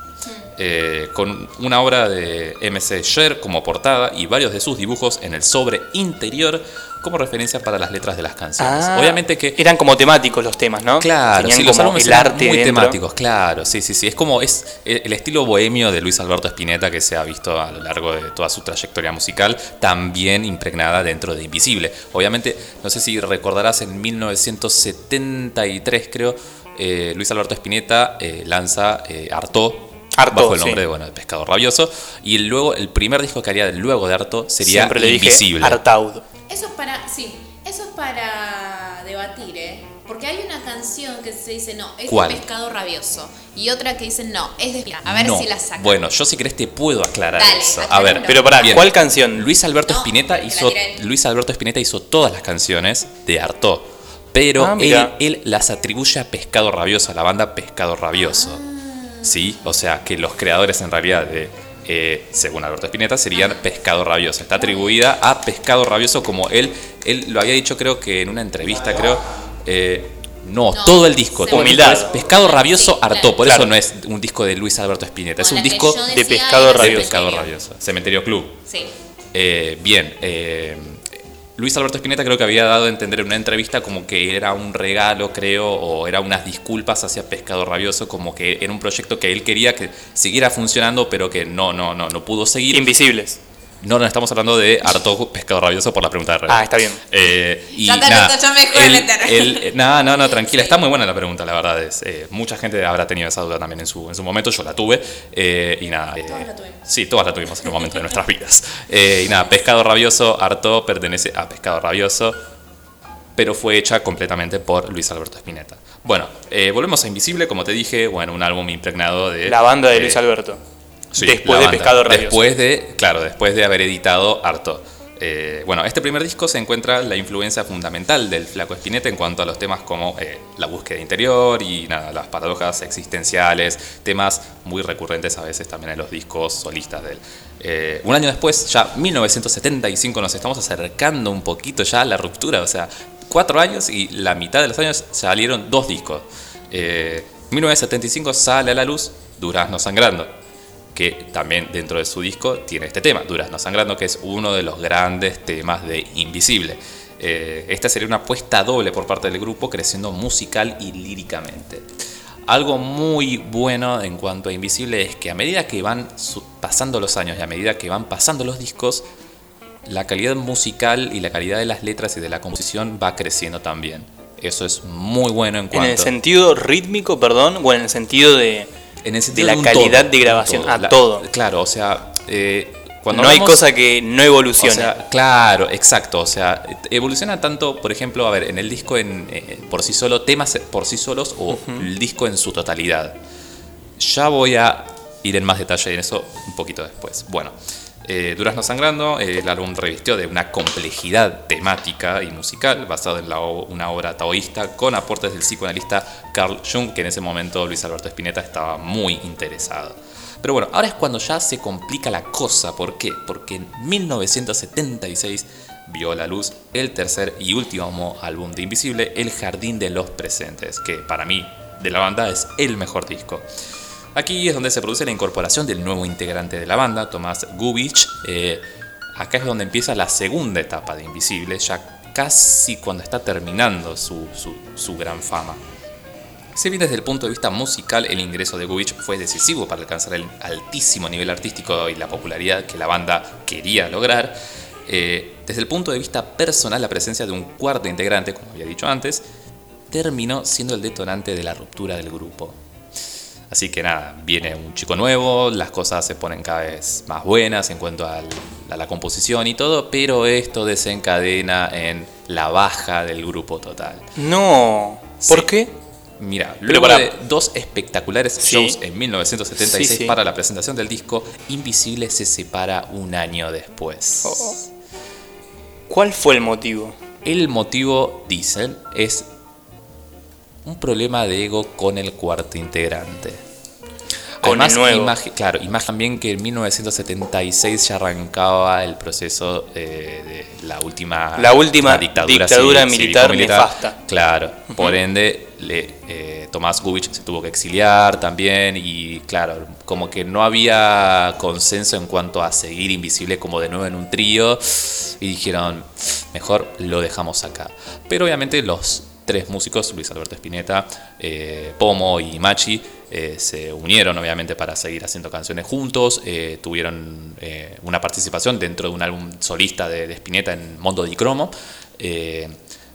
eh, con una obra de MC Sher como portada y varios de sus dibujos en el sobre interior como referencia para las letras de las canciones. Ah, Obviamente que Eran como temáticos los temas, ¿no? Claro, Tenían sí, los álbumes el eran arte muy dentro. temáticos, claro, sí, sí, sí. Es como es el estilo bohemio de Luis Alberto Spinetta que se ha visto a lo largo de toda su trayectoria musical, también impregnada dentro de Invisible. Obviamente, no sé si recordarás, en 1973 creo, eh, Luis Alberto Spinetta eh, lanza eh, Artaud, Artaud, bajo el nombre sí. de, bueno, de Pescado Rabioso, y luego el primer disco que haría luego de Artaud sería Siempre le dije Invisible. Artaud. Eso es para, sí, eso es para debatir, ¿eh? Porque hay una canción que se dice, no, es ¿Cuál? de pescado rabioso. Y otra que dice, no, es de... A ver No. si la sacan. Bueno, yo si querés te puedo aclarar Dale, eso. A ver, Pero pará, Bien. ¿cuál canción? Luis Alberto No, Spinetta hizo. Luis Alberto Spinetta hizo todas las canciones de Artaud, pero Ah, él, él las atribuye a Pescado Rabioso, a la banda Pescado Rabioso. Ah. Sí, o sea que los creadores en realidad de eh, según Alberto Spinetta serían Pescado Rabioso. Está atribuida a Pescado Rabioso como él él lo había dicho creo que en una entrevista creo eh, no, No, todo el disco, todo el disco Humildad. es Pescado Rabioso Sí, claro. por Claro. eso no es un disco de Luis Alberto Spinetta, es un disco de Pescado era de Rabioso. Pescado Cementerio. Rabioso, Cementerio Club. Sí. Eh, bien, eh, Luis Alberto Spinetta creo que había dado a entender en una entrevista como que era un regalo, creo, o era unas disculpas hacia Pescado Rabioso, como que era un proyecto que él quería que siguiera funcionando, pero que no, no, no, no pudo seguir. Invisibles. No, no estamos hablando de Harto Pescado Rabioso por la pregunta de René. Ah, está bien. Eh, y Ya te nada, meto, ya me dejó de él- meter. él- eh, no, no, no, tranquila. Está muy buena la pregunta, la verdad. Es, eh, mucha gente habrá tenido esa duda también en su, en su momento. Yo la tuve. eh, y nada. eh, Todos la tuvimos. Sí, todas la tuvimos en un momento de nuestras vidas. Eh, y nada, Pescado Rabioso, Harto pertenece a Pescado Rabioso, pero fue hecha completamente por Luis Alberto Spinetta. Bueno, eh, volvemos a Invisible, como te dije, bueno, un álbum impregnado de... La banda de eh, Luis Alberto. Sí, después de banda. Pescado Rabioso. Después de, claro, después de haber editado Harto. Eh, bueno, este primer disco se encuentra la influencia fundamental del Flaco Espineta en cuanto a los temas como eh, la búsqueda interior y nada, las paradojas existenciales, temas muy recurrentes a veces también en los discos solistas de él. Eh, un año después, ya 1975, nos estamos acercando un poquito ya a la ruptura, o sea, cuatro años y la mitad de los años salieron dos discos. Eh, 1975 sale a la luz Durazno Sangrando que también dentro de su disco tiene este tema, Durazno Sangrando, que es uno de los grandes temas de Invisible. Eh, esta sería una apuesta doble por parte del grupo, creciendo musical y líricamente. Algo muy bueno en cuanto a Invisible es que a medida que van pasando los años y a medida que van pasando los discos, la calidad musical y la calidad de las letras y de la composición va creciendo también. Eso es muy bueno en En cuanto el sentido rítmico, perdón, o en el sentido de. En el sentido la calidad todo, de grabación, a La- todo. Claro, o sea, eh, cuando no hay cosa que no o evolucione. sea, claro, exacto. O sea, evoluciona tanto, por ejemplo, a ver, en el disco en, eh, por sí solo, temas por sí solos o el disco en su totalidad. Ya voy a ir en más detalle en eso un poquito después. Bueno, eh, Durazno Sangrando, eh, el álbum revistió de una complejidad temática y musical basado en la una obra taoísta con aportes del psicoanalista Carl Jung, que en ese momento Luis Alberto Spinetta estaba muy interesado. Pero bueno, ahora es cuando ya se complica la cosa. ¿Por qué? Porque en 1976 vio a la luz el tercer y último álbum de Invisible, El Jardín de los Presentes, que para mí, de la banda, es el mejor disco. Aquí es donde se produce la incorporación del nuevo integrante de la banda, Tomás Gubich. Eh, acá es donde empieza la segunda etapa de Invisible, ya casi cuando está terminando su, gran fama. Si bien desde el punto de vista musical el ingreso de Gubich fue decisivo para alcanzar el altísimo nivel artístico y la popularidad que la banda quería lograr, eh, desde el punto de vista personal la presencia de un cuarto integrante, como había dicho antes, terminó siendo el detonante de la ruptura del grupo. Así que nada, viene un chico nuevo, las cosas se ponen cada vez más buenas en cuanto al- a la composición y todo, pero esto desencadena en la baja del grupo total. No. ¿Por Sí. qué? Mira, luego pará. de dos espectaculares Sí. shows en 1976 Sí, sí. para la presentación del disco, Invisible se separa un año después. Oh. ¿Cuál fue el motivo? El motivo, dicen, es un problema de ego con el cuarto integrante. Con el nuevo. imagi- claro, imagina también que en 1976 ya arrancaba el proceso eh, de la última, La última dictadura, dictadura civil- militar cívico-militar. nefasta. Claro, por ende, le, eh, Tomás Gubich se tuvo que exiliar también y claro, como que no había consenso en cuanto a seguir Invisible como de nuevo en un trío y dijeron, mejor lo dejamos acá. Pero obviamente los tres músicos, Luis Alberto Spinetta, eh, Pomo y Machi, eh, se unieron obviamente para seguir haciendo canciones juntos, eh, tuvieron una participación dentro de un álbum solista de, de Spinetta en Mondo di Cromo.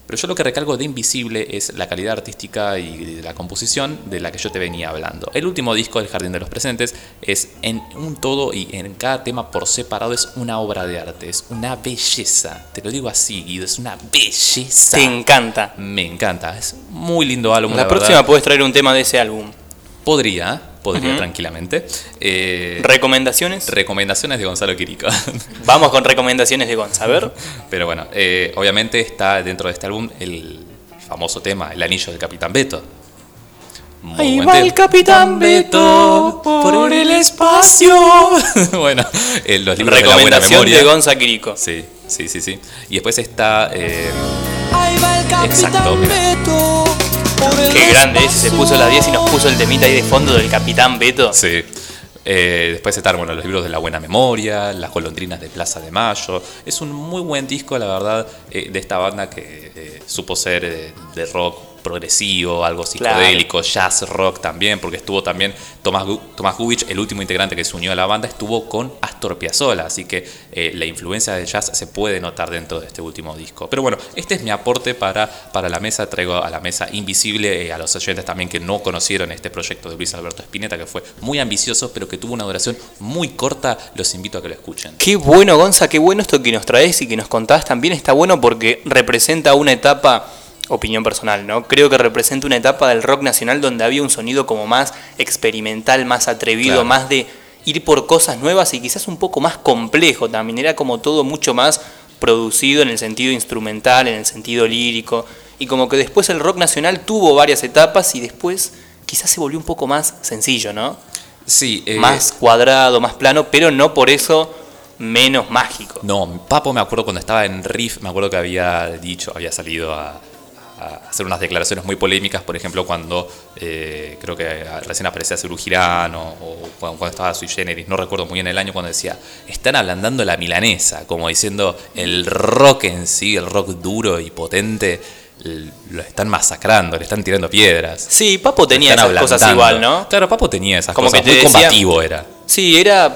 Pero yo lo que recalco de Invisible es la calidad artística y de la composición de la que yo te venía hablando. El último disco, El Jardín de los Presentes, es en un todo y en cada tema por separado es una obra de arte, es una belleza. Te lo digo así, Guido, es una belleza. Te encanta. Me encanta, es muy lindo álbum. La, la próxima verdad. puedes traer un tema de ese álbum. podría, podría tranquilamente. Eh, ¿Recomendaciones? recomendaciones de Gonzalo Quirico. Vamos con recomendaciones de Gonza. A ver. Pero bueno, eh, obviamente está dentro de este álbum el famoso tema, El Anillo del Capitán Beto. Muy Ahí va tema. el Capitán Beto por el espacio. bueno, eh, los libros de la buena memoria. de Gonza Quirico. Sí, sí, sí, sí. Y después está. eh, Ahí va el Exacto, mira. Beto Qué grande ese, se puso la 10 y nos puso el temita ahí de fondo del Capitán Beto. Sí. Eh, después están bueno, los libros de la buena memoria, Las golondrinas de Plaza de Mayo. Es un muy buen disco, la verdad, eh, de esta banda que eh, supo ser de rock progresivo, algo psicodélico, jazz rock también, porque estuvo también Tomás, Tomás Gubich, el último integrante que se unió a la banda, estuvo con Astor Piazzolla, así que eh, la influencia del jazz se puede notar dentro de este último disco. Pero bueno, este es mi aporte para, para la mesa, traigo a la mesa invisible eh, a los oyentes también que no conocieron este proyecto de Luis Alberto Spinetta, que fue muy ambicioso, pero que tuvo una duración muy corta, los invito a que lo escuchen. Qué bueno, Gonza, qué bueno esto que nos traes y que nos contás. También está bueno porque representa una etapa, opinión personal, ¿no? Creo que representa una etapa del rock nacional donde había un sonido como más experimental, más atrevido, Claro. más de ir por cosas nuevas y quizás un poco más complejo también. Era como todo mucho más producido en el sentido instrumental, en el sentido lírico. Y como que después el rock nacional tuvo varias etapas y después quizás se volvió un poco más sencillo, ¿no? Sí, eh, más cuadrado, más plano, pero no por eso menos mágico. No, Papo me acuerdo cuando estaba en Riff, me acuerdo que había dicho, había salido a, a hacer unas declaraciones muy polémicas, por ejemplo, cuando eh, creo que recién aparecía Cerú Girán o, o cuando, cuando estaba Sui Generis, no recuerdo muy bien el año, cuando decía, están ablandando la milanesa, como diciendo el rock en sí, el rock duro y potente, lo están masacrando, le están tirando piedras. Sí, Papo tenía esas cosas igual, ¿no? Claro, Papo tenía esas Como cosas, que muy decía- combativo era. Sí, era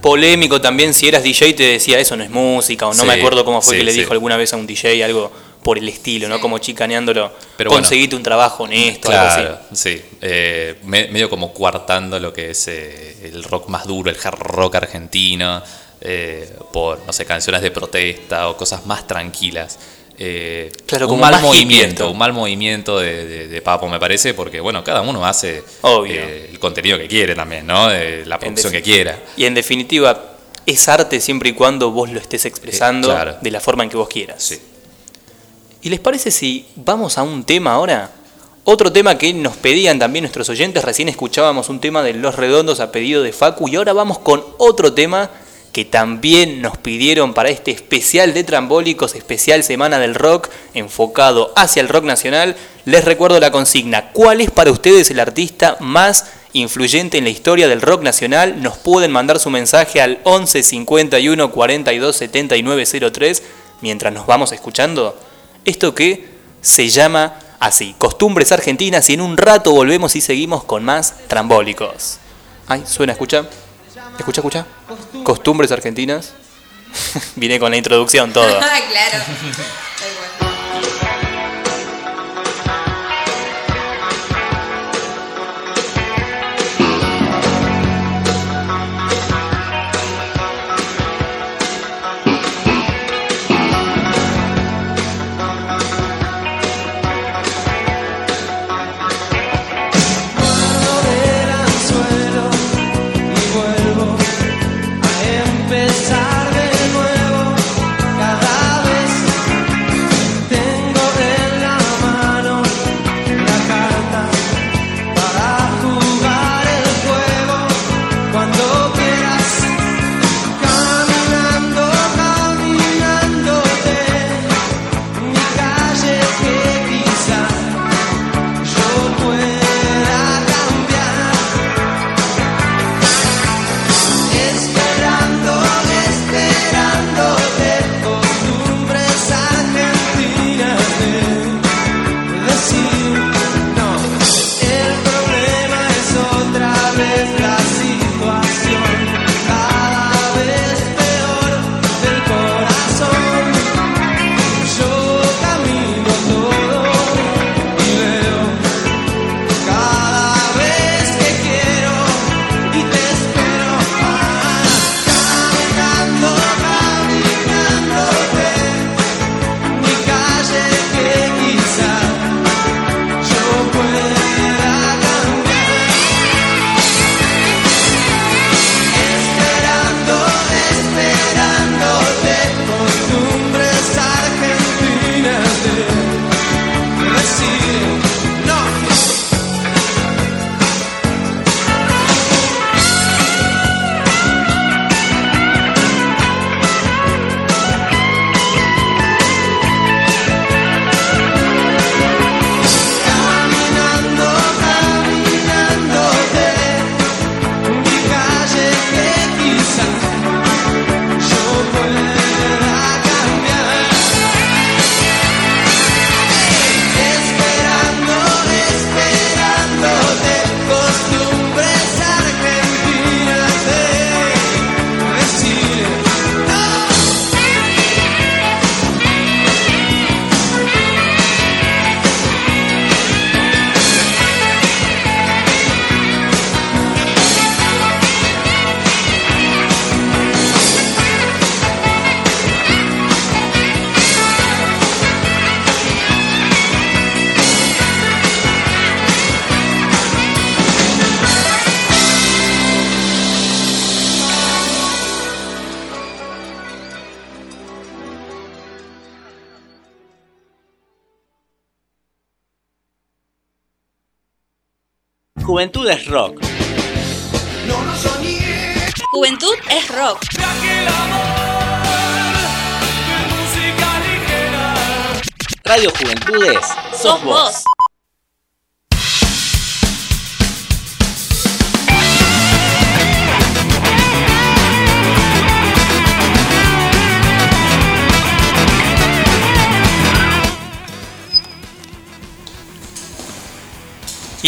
polémico también si eras DJ te decía eso no es música o no Sí, me acuerdo cómo fue sí, que le sí. dijo alguna vez a un DJ algo por el estilo, ¿no? Como chicaneándolo. Pero bueno. conseguite un trabajo honesto, algo Claro, así. sí. Eh, me- medio como coartando lo que es eh, el rock más duro, el hard rock argentino, eh, por, no sé, canciones de protesta o cosas más tranquilas. Claro, un como mal movimiento, un mal movimiento de, de- de Papo, me parece, porque bueno, cada uno hace el contenido que quiere también, ¿no? La producción que quiera. Y en definitiva, es arte siempre y cuando vos lo estés expresando claro. de la forma en que vos quieras. Sí. ¿Y les parece si vamos a un tema ahora? Otro tema que nos pedían también nuestros oyentes, recién escuchábamos un tema de Los Redondos a pedido de Facu y ahora vamos con otro tema que también nos pidieron para este especial de Trambólicos, especial Semana del Rock, enfocado hacia el rock nacional. Les recuerdo la consigna, ¿cuál es para ustedes el artista más influyente en la historia del rock nacional? Nos pueden mandar su mensaje al 11 51 42 79 03 mientras nos vamos escuchando esto que se llama así, costumbres argentinas y en un rato volvemos y seguimos con más trambólicos. Ay, suena, escucha. Escucha, escucha. Costumbres argentinas. Vine con la introducción todo. Ah, claro.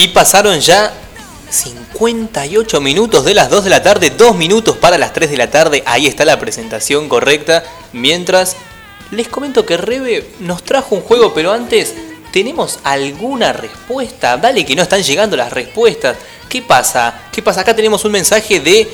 Y pasaron ya 58 minutos de las 2 de la tarde, 2 minutos para las 3 de la tarde. Ahí está la presentación correcta. Mientras les comento que Rebe nos trajo un juego, pero antes, ¿tenemos alguna respuesta? Dale que no están llegando las respuestas. ¿Qué pasa? ¿Qué pasa? Acá tenemos un mensaje de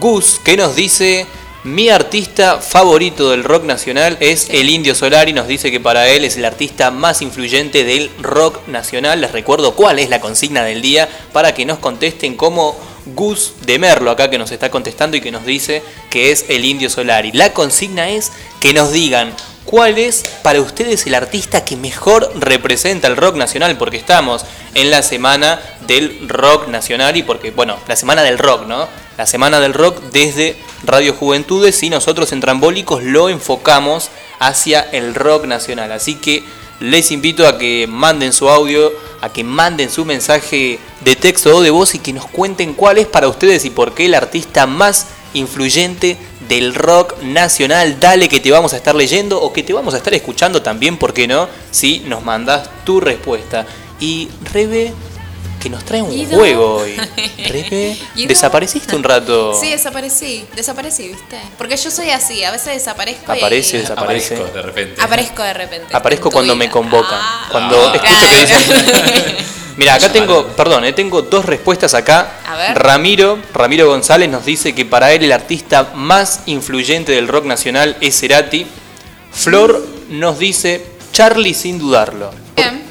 Gus que nos dice... Mi artista favorito del rock nacional es el Indio Solar y nos dice que para él es el artista más influyente del rock nacional. Les recuerdo cuál es la consigna del día para que nos contesten como Gus de Merlo acá que nos está contestando y que nos dice que es el Indio Solari. La consigna es que nos digan cuál es para ustedes el artista que mejor representa el rock nacional porque estamos en la semana del rock nacional y porque, bueno, la semana del rock, ¿no? La semana del rock desde Radio Juventudes y nosotros en Trambólicos lo enfocamos hacia el rock nacional. Así que les invito a que manden su audio, a que manden su mensaje de texto o de voz y que nos cuenten cuál es para ustedes y por qué el artista más influyente del rock nacional. Dale que te vamos a estar leyendo o que te vamos a estar escuchando también, ¿por qué no? Si nos mandas tu respuesta. Y Rebe, que nos trae un Guido. juego hoy. Guido. desapareciste un rato. Sí, desaparecí, desaparecí, ¿viste? Porque yo soy así, a veces desaparezco Aparece, y... desaparece. Aparezco de repente. Aparezco de repente. Aparezco cuando me convocan. Ah, cuando Ah. escucho que dicen. Mira, acá tengo, perdón, eh, tengo dos respuestas acá. A ver. Ramiro, Ramiro González nos dice que para él el artista más influyente del rock nacional es Cerati. Flor nos dice Charlie sin dudarlo.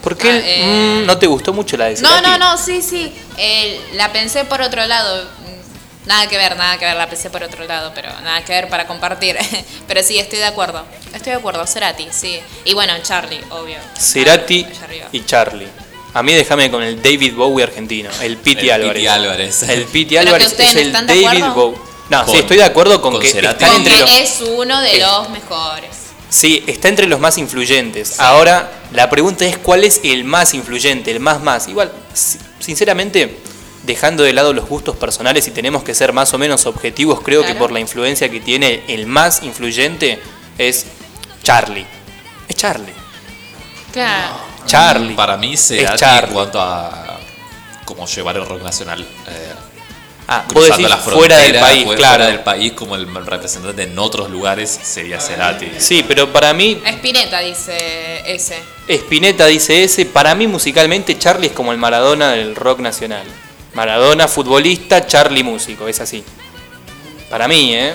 ¿Por, qué Ah, eh. mm, no te gustó mucho la de No, Cerati? no, no, sí, sí. Eh, la pensé por otro lado. Mm, Nada que ver, nada que ver, la pensé por otro lado, pero nada que ver para compartir. pero sí, estoy de acuerdo. Estoy de acuerdo, Cerati, sí. Y bueno, Charlie, obvio. Cerati Allá arriba. y Charlie. A mí déjame con el David Bowie argentino, el Piti Álvarez. Piti Álvarez. El Piti Álvarez es el David. Bowie. No, Con- sí, estoy de acuerdo con, con que Cerati. están entre los... es uno de Eh. los mejores. Sí, está entre los más influyentes. Ahora, la pregunta es cuál es el más influyente, el más más. Igual, si- sinceramente, dejando de lado los gustos personales y tenemos que ser más o menos objetivos, creo que por la influencia que tiene el más influyente es Charlie. Es Charlie. Claro. Charlie. Para mí, Es Cerati Charlie. en cuanto a cómo llevar el rock nacional. eh, Ah, vos cruzando decís fuera del fronteras, país, fuera claro. del país como el representante en otros lugares sería Cerati. Sí, pero para mí, Spinetta dice ese. Spinetta dice ese, para mí musicalmente Charlie es como el Maradona del rock nacional. Maradona futbolista, Charlie músico, es así. Para mí, ¿eh?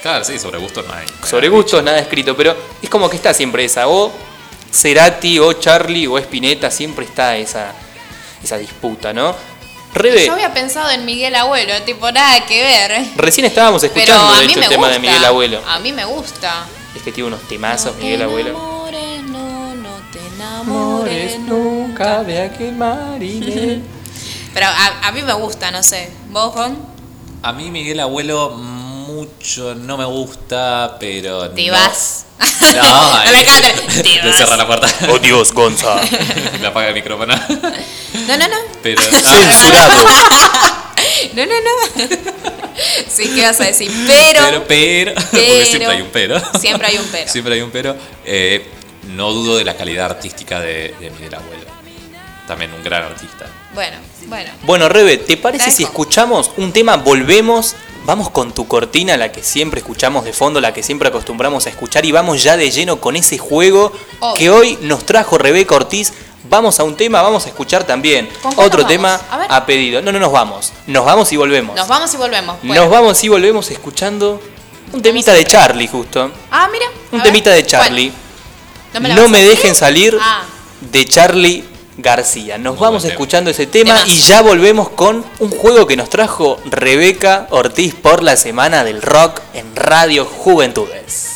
Claro, sí, sobre gusto no hay. Sobre gustos nada escrito, pero es como que está siempre esa, o Cerati, o Charlie, o Spinetta, siempre está esa, esa disputa, ¿no? Rebe, Yo había pensado en Miguel Abuelo, tipo, nada que ver. recién estábamos escuchando de hecho el tema gusta. de Miguel Abuelo. A mí me gusta. Es que tiene unos temazos Miguel te Abuelo. enamores, no, no te enamores nunca de aquel marinero. Pero a, a mí me gusta, no sé. ¿Vos, Juan? A mí Miguel Abuelo mucho no me gusta, pero Te no. vas. No, No me cates. Te Le vas. cierra la puerta. Oh Dios, Gonza. Le apaga el micrófono. No, no, no. Pero Censurado. No, no, no. Sí, ¿qué vas a decir? Pero. pero, pero, porque siempre hay un pero. Siempre hay un pero. Siempre hay un pero. Eh, no dudo de la calidad artística de, de Miguel Abuelo. También un gran artista. Bueno, bueno. Bueno, Rebe, ¿te parece si escuchamos un tema? Volvemos, vamos con tu cortina, la que siempre escuchamos de fondo, la que siempre acostumbramos a escuchar, y vamos ya de lleno con ese juego Obvio. que hoy nos trajo Rebeca Ortiz. Vamos a un tema, vamos a escuchar también ¿Con cuál otro tema? A pedido. No, no nos vamos, nos vamos y volvemos. Nos vamos y volvemos. Bueno. Nos vamos y volvemos escuchando un temita de Charlie, justo. Ah, mira. Un temita ver. de Charlie. No me dejen salir Ah, de Charlie García. Nos Muy vamos escuchando ese tema y ya volvemos con un juego que nos trajo Rebeca Ortiz por la semana del rock en Radio Juventudes.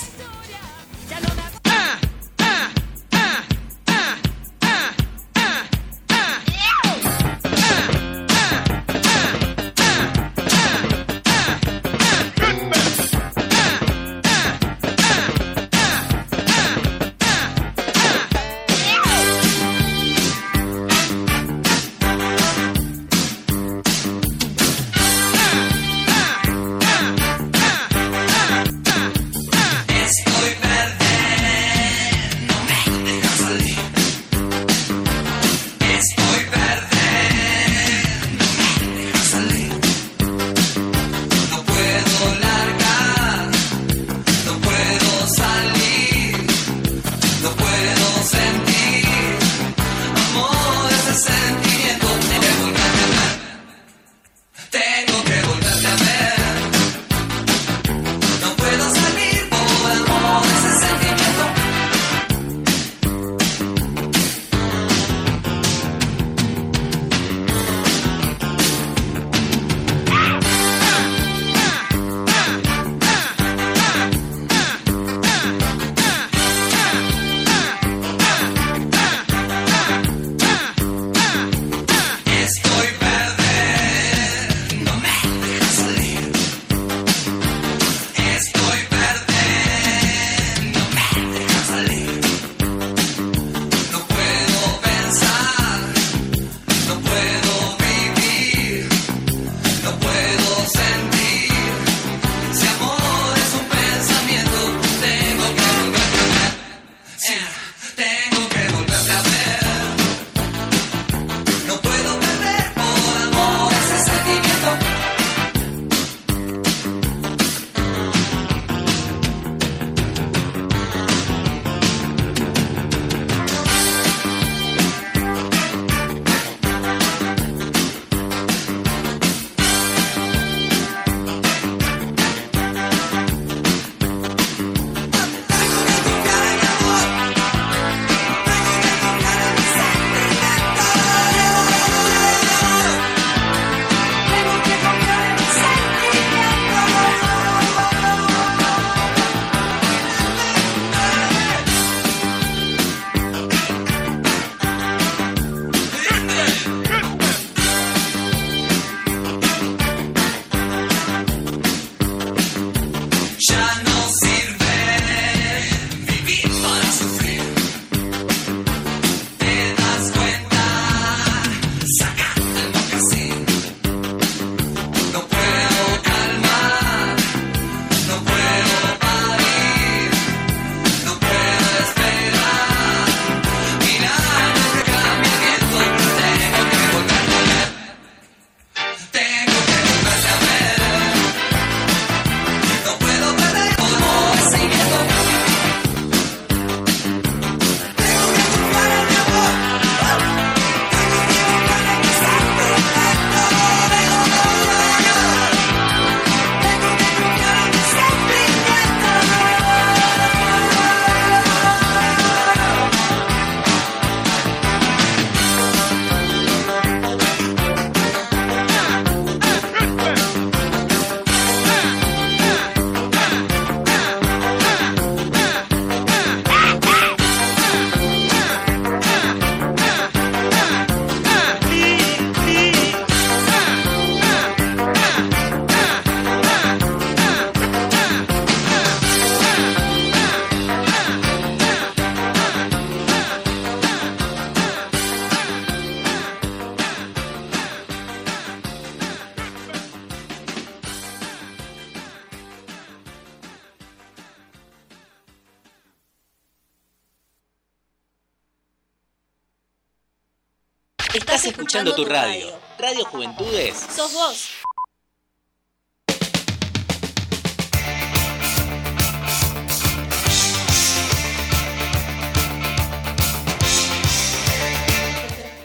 Escuchando tu radio. Radio Juventudes. Sos vos.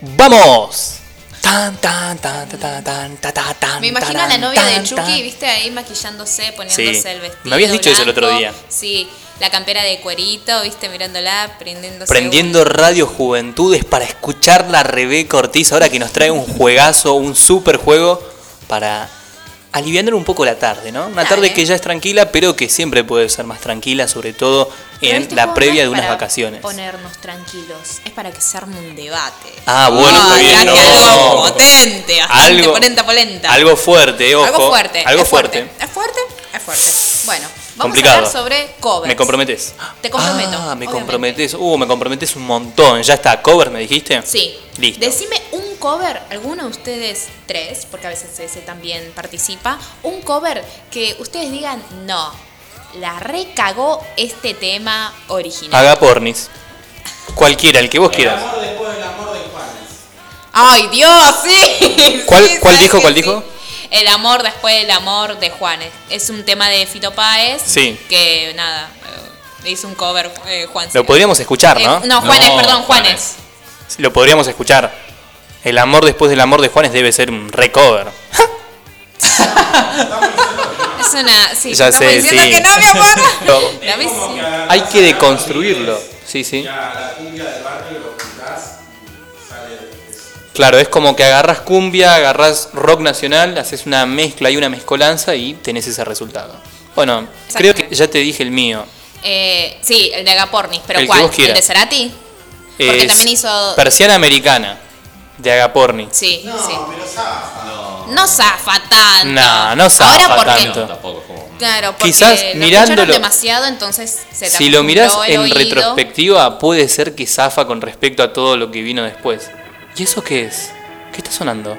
¡Vamos! Tan, tan, tan, tan, tan, tan, ta, ta, tan, Me imagino a la novia de Chucky, tan. viste, ahí maquillándose, poniéndose Sí. el vestido. Me habías dicho eso el otro día. Sí, la campera de cuerito, viste, mirándola, prendiéndose. Prendiendo un- Radio Juventudes para escuchar la Rebeca Ortiz ahora que nos trae un juegazo, un super juego para aliviar un poco la tarde, ¿no? Una tarde que ya es tranquila, pero que siempre puede ser más tranquila, sobre todo en este la previa no de unas para vacaciones. Ponernos tranquilos, es para que se arme un debate. Ah, bueno, Ay, bien. no. algo potente, Algo- polenta, polenta. Algo fuerte, ojo. Algo fuerte. Algo es fuerte. ¿Es fuerte? Es fuerte. Bueno, vamos Complicado. a hablar sobre covers. ¿Me comprometes? Te comprometo. Ah, me obviamente. comprometes. Uh, me comprometes un montón. Ya está, cover, me dijiste. Sí. Listo. Decime un cover, alguno de ustedes tres, porque a veces ese también participa, un cover que ustedes digan, no, la recagó este tema original. Haga pornis. Cualquiera, el que vos quieras. Amor después del amor de Juanes. ¡Ay, Dios! Sí. ¿Cuál- Sí, cuál dijo, cuál sí. dijo? El amor después del amor de Juanes. Es un tema de Fito Páez. Sí. Que nada, eh, hizo un cover eh, Juan. Lo podríamos escuchar, ¿no? Eh, no, Juanes, No, perdón, Juanes. Juanes. Lo podríamos escuchar. El amor después del amor de Juanes debe ser un recover. Es una. Sí, Ya estamos sé, diciendo sí. que no, mi amor. Sí. hay que deconstruirlo. Sí, sí. Ya la cumbia del barrio Claro, es como que agarras cumbia, agarras rock nacional, haces una mezcla y una mezcolanza y tenés ese resultado. Bueno, creo que ya te dije el mío. Eh, sí, el de Agapornis, pero El que ¿cuál? vos ¿El de Cerati? Porque Es también hizo. Persiana Americana, de Agaporni. Sí, No, sí. pero zafa. No zafa tanto. No, no zafa Ahora porque, tanto. No, tampoco como. Claro, porque Quizás lo mirándolo- demasiado, entonces se Si lo mirás en oído. retrospectiva, puede ser que zafa con respecto a todo lo que vino después. ¿Y eso qué es? ¿Qué está sonando?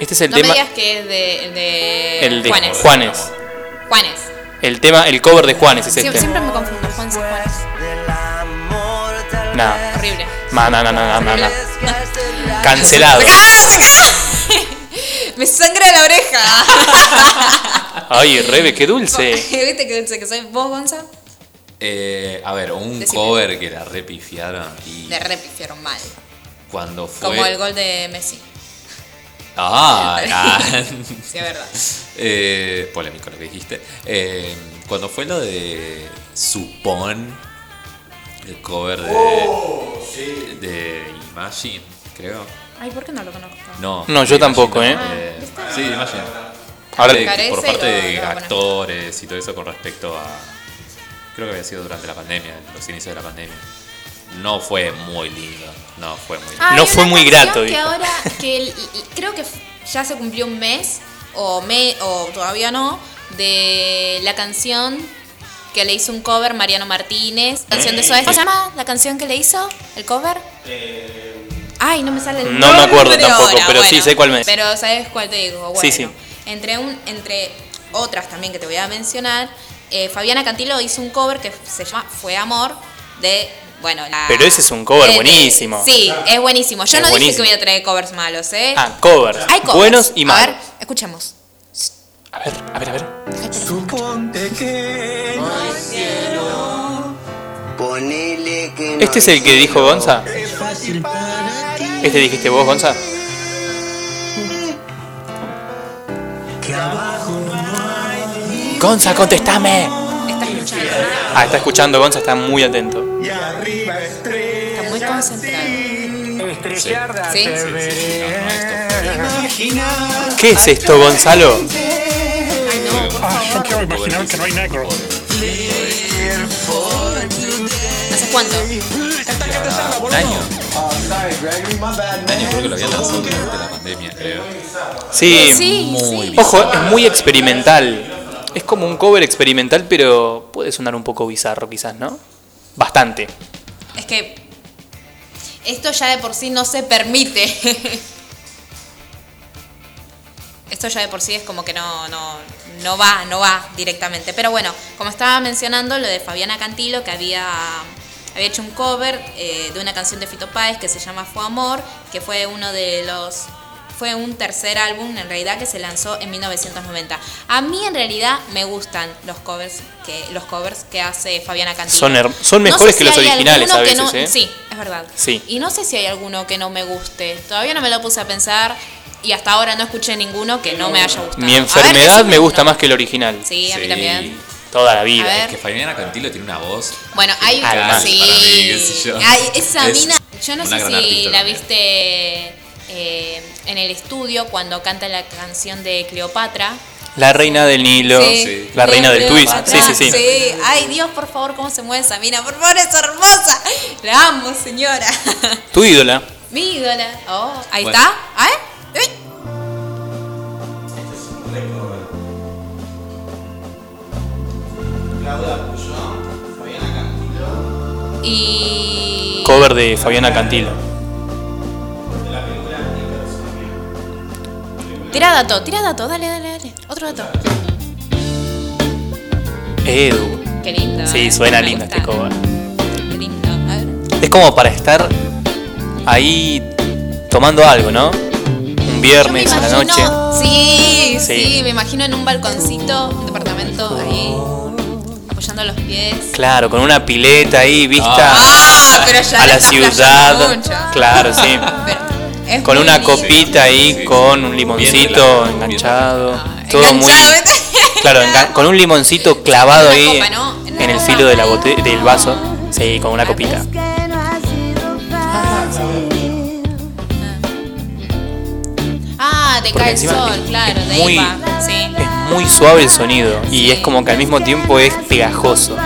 Este es el No tema. me digas que es de, de el de Juanes. Juanes. Juanes. El tema, el cover de Juanes es Sie- este. siempre me confundo, Juanes y Juanes. No, Horrible. no, no, no, no, no, no. Cancelado. Me sangra la oreja. Ay, Rebe, qué dulce. ¿Viste que dulce que soy vos, Gonza? Eh, a ver, un Decime. cover que la repifiaron y Le repifiaron mal. Cuando fue. Como el gol de Messi. Ah, ah. Sí, es verdad. Eh, polémico lo que dijiste. Eh, cuando fue lo de Supon, el cover de, Oh, sí. de Imagine, creo. Ay, ¿por qué no lo conozco? No, No, yo tampoco, ¿eh? de- sí, Imagine. Ahora, De- por parte lo- de lo actores y todo eso con respecto a. Creo que había sido durante la pandemia, los inicios de la pandemia. No fue muy lindo. No fue muy lindo. Ah, No hay fue muy grato, Que dijo. ahora, que el- y- creo que ya se cumplió un mes, o, me, o todavía no, de la canción que le hizo un cover Mariano Martínez. Canción de Soda ¿Cómo se llama la canción que le hizo? ¿El cover? Ay, no me sale el No me acuerdo tampoco, ahora, pero sí sé cuál me- Pero ¿sabes cuál te digo? Bueno, Sí, sí. Entre, un, entre otras también que te voy a mencionar, eh, Fabiana Cantilo hizo un cover que se llama Fue Amor de... Bueno, la- Pero ese es un cover eh, buenísimo. Sí, es buenísimo. Yo Es no dije que voy a traer covers malos, ¿eh? Ah, covers. Hay covers. Buenos y A malos. ver, escuchemos. A ver, a ver, a ver. Suponte que no hay cielo. Ponele que no ¿Este es el que dijo. Gonza? ¿Este dijiste vos, Gonza? Que abajo no hay Gonza, contestame. Ah, está escuchando, Gonza está muy atento. y arriba estrella. Está muy concentrado. Estrellada Sí. te Sí, veré. No, no, esto- Imaginar. ¿Qué es esto, Gonzalo? Ay, no, por Ah, yo favor. quiero imaginar que no hay negro. ¿Hace cuánto? Un año. Un año creo que lo habían lanzado durante la pandemia, creo. Sí. Sí, Muy sí. Ojo, es muy experimental. Es como un cover experimental, pero puede sonar un poco bizarro quizás, ¿no? Bastante. Es que esto ya de por sí no se permite. Esto ya de por sí es como que no, no, no va, no va directamente. Pero bueno, como estaba mencionando, lo de Fabiana Cantilo, que había había hecho un cover eh, de una canción de Fito Páez que se llama Fue Amor, que fue uno de los fue un tercer álbum en realidad que se lanzó en 1990. A mí en realidad me gustan los covers que los covers que hace Fabiana Cantilo. Son son No mejores sé que los originales a veces, no- ¿eh? Sí, es verdad. Sí. Y no sé si hay alguno que no me guste. Todavía no me lo puse a pensar y hasta ahora no escuché ninguno que no me haya gustado. Mi ver, enfermedad me gusta uno. más que el original. Sí, a mí Sí. también. Toda la vida. Es que Fabiana Cantilo tiene una voz. Bueno, hay Además, sí. para mí, qué sé yo. Ay, esa Es mina, yo no una sé si artista la también. viste eh, en el estudio cuando canta la canción de Cleopatra. La reina del Nilo. Sí. La reina del twist. Sí, sí, sí. Ay, Dios, por favor, cómo se mueve esa mina. Por favor, es hermosa. La amo, señora. Tu ídola. Mi ídola. Oh, ahí Bueno. está. ¿Ah, eh? Uy. Claudia Puyón, Fabiana Cantilo, Y. Cover de Fabiana Cantilo. Tira dato, tira dato, dale, dale, dale. Otro dato. Edu. Qué lindo. Sí, eh. suena lindo este cover. Qué lindo. A ver. Es como para estar ahí tomando algo, ¿no? Un viernes a la noche. Sí, sí, Sí. me imagino en un balconcito, un departamento ahí, apoyando los pies. Claro, con una pileta ahí vista Ah, pero ya a la ciudad. mucho. Claro, sí. Pero es Con una lindo. copita ahí, Sí. con un limoncito relajado, enganchado. Ah, Todo muy. Claro, con un limoncito clavado ahí copa, ¿no? En el filo de la bote- del vaso. Sí, con una copita. Ah, te Porque cae el sol, es- claro, es de muy- ahí va. Sí. Es muy suave el sonido y es como que al mismo tiempo es pegajoso.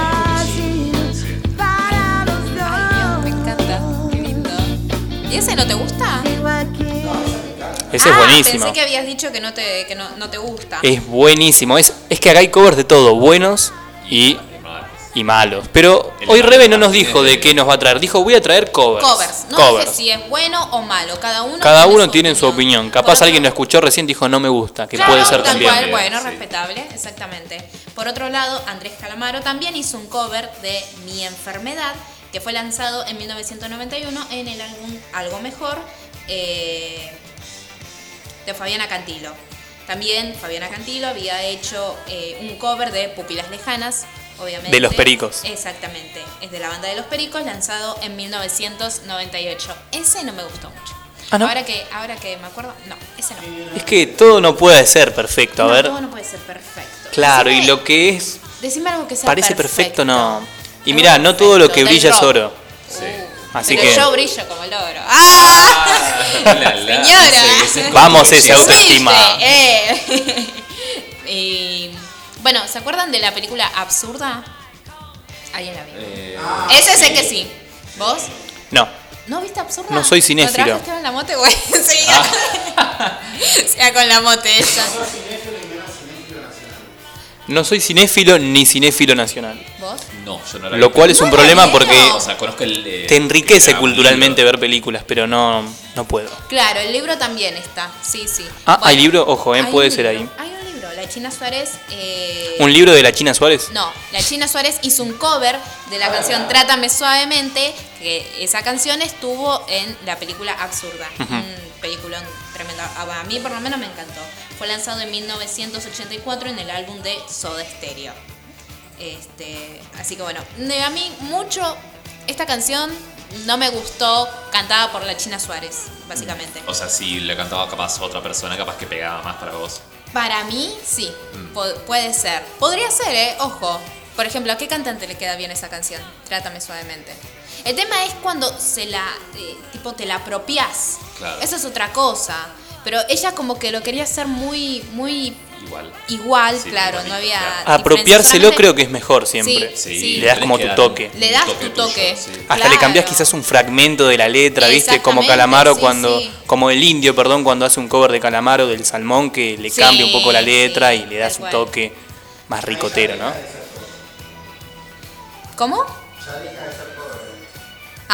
Ese ah, es buenísimo. Pensé que habías dicho que no te, que no, no te gusta. Es buenísimo. Es, es que acá hay covers de todo, buenos y, y malos. Pero El hoy Rebe no nos dijo de qué nos va a traer. Dijo, voy a traer covers. Covers. No Covers. dije si es bueno o malo. Cada uno Cada tiene uno su tiene su opinión. Por Capaz otro- alguien lo escuchó recién dijo no me gusta, que Claro, puede ser también. cual, bueno, Sí. respetable, exactamente. Por otro lado, Andrés Calamaro también hizo un cover de Mi Enfermedad, que fue lanzado en 1991 en el álbum Algo Mejor eh, de Fabiana Cantilo. También Fabiana Cantilo había hecho eh, un cover de Pupilas Lejanas, obviamente. De Los Pericos. Exactamente, es de la banda de Los Pericos, lanzado en 1998. Ese no me gustó mucho. Ah, ¿no? Ahora que, ahora que me acuerdo, no, ese no. Es que todo no puede ser perfecto. A No, ver, todo no puede ser perfecto. claro, y lo que es Decime algo que sea parece perfecto, no. Y mirá, no todo lo que brilla es oro. Sí. Así Pero que yo brillo como el oro. ¡Ah! La, la, Señora. ese- ese es Vamos, ese autoestima. Eh. y, bueno, ¿se acuerdan de la película Absurda? ¿Alguien la vio? Eh, Ese sé que sí. ¿Vos? no. ¿No viste Absurda? No soy cinéfilo. ¿No en la mote? Bueno. Ah. Con la mote esa. No soy cinéfilo ni cinéfilo nacional. ¿Vos? no, yo no la Lo vi. cual es un problema porque O sea, conozco el. eh, te enriquece el culturalmente libro. ver películas, pero no, no puedo. Claro, el libro también está. Sí, sí. Ah, ¿hay libro? Ojo, eh, hay puede un ser libro. ahí. Hay un libro. La China Suárez. eh, ¿Un libro de la China Suárez? No, la China Suárez hizo un cover de la canción Trátame Suavemente, que esa canción estuvo en la película Absurda. Un peliculón tremendo. A a mí por lo menos me encantó. Fue lanzado en 1984 en el álbum de Soda Stereo. Este, así que bueno, a mí mucho esta canción no me gustó cantada por la China Suárez, básicamente. O sea, si le cantaba capaz otra persona, capaz que pegaba más para vos. Para mí, sí, po- puede ser. Podría ser, ¿eh? Ojo. Por ejemplo, ¿a qué cantante le queda bien esa canción? Trátame suavemente. El tema es cuando se la, eh, tipo, te la apropias. Claro. Eso es otra cosa. Pero ella como que lo quería hacer muy, muy Igual. igual, Sí, claro, no había... claro. Apropiárselo diferencia creo que es mejor siempre. Sí, Sí, sí. Le das como tu toque. Le das toque tu tuyo, toque. sí. Hasta le cambias quizás un fragmento de la letra, ¿viste? Como Calamaro sí, cuando, sí. como el indio, perdón, cuando hace un cover de Calamaro del Salmón que le Sí, cambia un poco la letra sí, y le das un toque más ricotero, ¿no? ¿Cómo?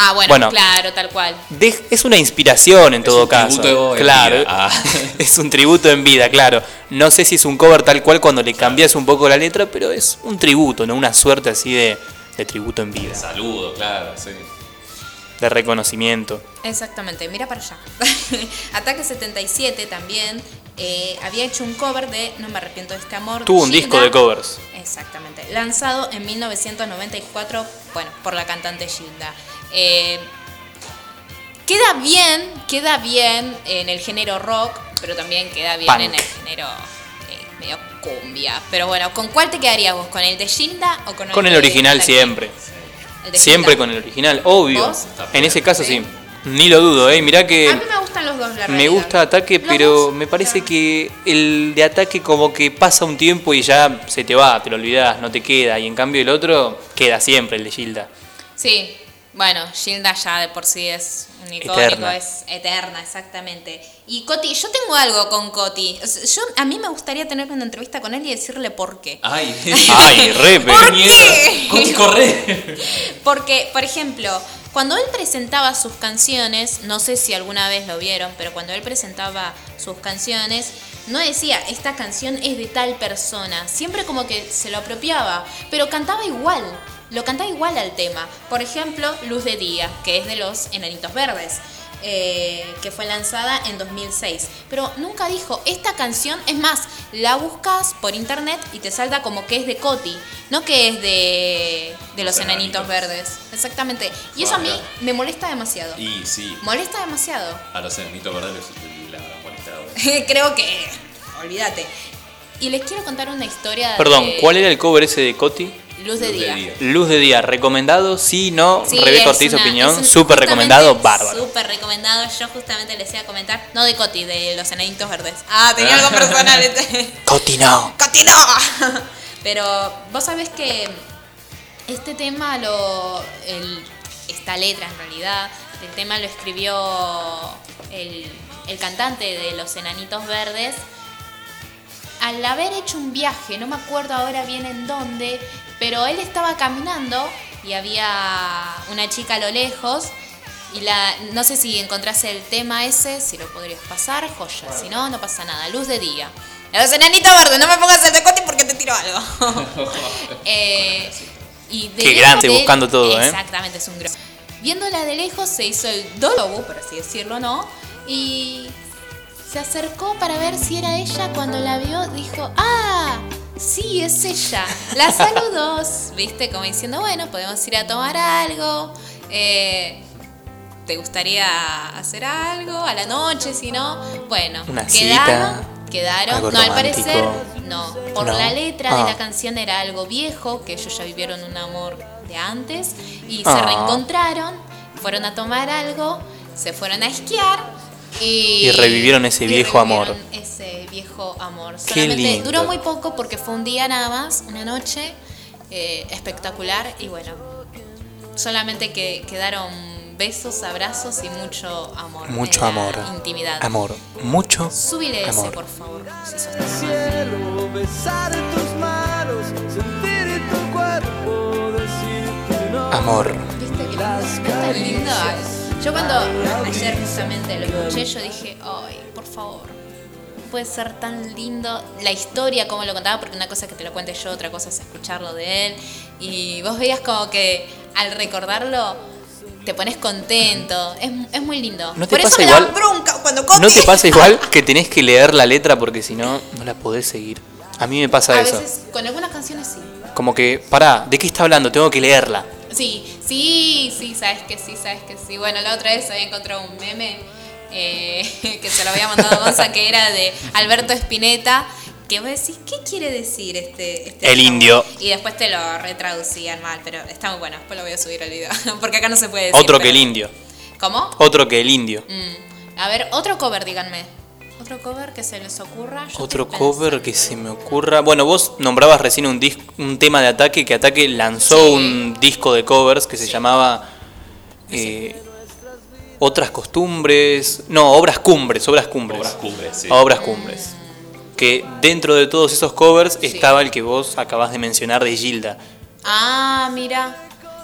Ah, bueno, Bueno. claro, tal cual. De- es una inspiración en Es todo un caso. tributo en claro, vida. Ah. es un tributo en vida, claro. No sé si es un cover tal cual cuando le cambias un poco la letra, pero es un tributo, ¿no? Una suerte así de, de tributo en vida, Saludo, claro, sí. de reconocimiento. Exactamente, mira para allá. Ataque 77 también eh, había hecho un cover de No me arrepiento de este amor. Tuvo un disco de covers. Exactamente, lanzado en 1994, bueno, por la cantante Gilda. Eh, queda bien, queda bien en el género rock, pero también queda bien Punk. en el género eh, medio cumbia. Pero bueno, ¿con cuál te quedarías vos? ¿Con el de Gilda o con el Con el de original siempre. El de Siempre Gilda. con el original, obvio. ¿Vos? En ese caso Sí. sí. Ni lo dudo, eh. Mirá A que mí me gustan los dos, la me realidad. gusta ataque, Los pero dos, me parece claro. que el de ataque como que pasa un tiempo y ya se te va, te lo olvidas, no te queda. Y en cambio el otro queda siempre, el de Gilda. Sí, bueno, Gilda ya de por sí es un icónico, Eterna. es eterna, exactamente. Y Coti, yo tengo algo con Coti. O sea, Yo, a mí me gustaría tener una entrevista con él y decirle por qué. Ay, Ay, re, pero- ¿Por qué? Coti, corre. Porque, por ejemplo, cuando él presentaba sus canciones, no sé si alguna vez lo vieron, pero cuando él presentaba sus canciones, no decía, esta canción es de tal persona. Siempre como que se lo apropiaba, pero cantaba igual. Lo cantaba igual al tema. Por ejemplo, Luz de Día, que es de los Enanitos Verdes. Eh, que fue lanzada en 2006. Pero nunca dijo, esta canción, es más, la buscas por internet y te salta como que es de Coti, no que es de, de los Los Enanitos Enanitos. Verdes. Exactamente. Y eso a mí me molesta demasiado. Y sí, Molesta demasiado. a los enanitos verdes les- les habrán molestado. Creo que... Olvídate. Y les quiero contar una historia Perdón, de ¿cuál era el cover ese de Coti? Luz de Luz de Día. Luz de día, recomendado, sí, no, Sí, Rebeca es Ortiz, una- opinión, súper recomendado, bárbaro. Súper recomendado. Yo justamente les iba a comentar, no de Coti, de los enanitos verdes. Ah, tenía algo personal. este. Coti no. ¡Coti no! Pero vos sabés que este tema lo. el- esta letra en realidad, el tema lo escribió el, el cantante de los enanitos verdes al haber hecho un viaje, no me acuerdo ahora bien en dónde, pero él estaba caminando y había una chica a lo lejos y la no sé si encontrase el tema ese, si lo podrías pasar, joya, si no, no pasa nada, luz de día. Los enanitos verdes, no me pongas el decote porque te tiro algo. Eh, y de Qué grande, de- buscando todo, ¿eh? Exactamente, es un gran. Viéndola de lejos se hizo el dolobo, por así decirlo, ¿no? Y se acercó para ver si era ella. Cuando la vio, dijo: ¡Ah! Sí, es ella. La saludó, ¿viste? Como diciendo: Bueno, podemos ir a tomar algo. Eh, ¿Te gustaría hacer algo a la noche? Si no, bueno, Una quedaron. cita, Quedaron. algo no, al parecer, no. Por No. la letra de Ah. la canción era algo viejo, que ellos ya vivieron un amor de antes y se Ah. reencontraron, fueron a tomar algo, se fueron a esquiar y, Y revivieron ese y viejo amor. Ese viejo amor. Qué Solamente lindo. duró muy poco porque fue un día nada más, una noche eh, espectacular y bueno, solamente que quedaron besos, abrazos y mucho amor. Mucho amor. Intimidad. Amor. Mucho Súbile ese, amor. por favor. si cielo, besar tus manos, sentir tu cuerpo, decirte no. Amor. ¿Viste que lindo? Yo cuando ayer justamente lo escuché, yo dije, ay, por favor, no puede ser tan lindo la historia como lo contaba, porque una cosa es que te lo cuente yo, otra cosa es escucharlo de él. Y vos veías como que al recordarlo te pones contento. Es, es muy lindo. ¿No te por eso pasa me da igual- bronca cuando ¿No te pasa igual que tenés que leer la letra porque si no, no la podés seguir? A mí me pasa A eso. veces, con algunas canciones sí. Como que, pará, ¿de qué está hablando? Tengo que leerla. Sí, sí, sí, sabes que sí, sabes que sí. Bueno, la otra vez había encontrado un meme eh, que se lo había mandado a Gonza, que era de Alberto Spinetta, que vos decís, ¿qué quiere decir este, este El indio. Y después te lo retraducían mal, pero está muy bueno, después lo voy a subir al video, porque acá no se puede decir. Otro que pero- el indio. ¿Cómo? Otro que el indio. Mm. A ver, otro cover, díganme. Otro cover que se les ocurra. Yo Otro cover que se me ocurra. Bueno, vos nombrabas recién un, dis- un tema de ataque que Ataque lanzó Sí. un disco de covers que se Sí. llamaba eh, Otras costumbres. No, Obras Cumbres, Obras Cumbres. Obras cumbres, sí. Obras Cumbres. Que dentro de todos esos covers Sí. estaba el que vos acabas de mencionar de Gilda. Ah, mira.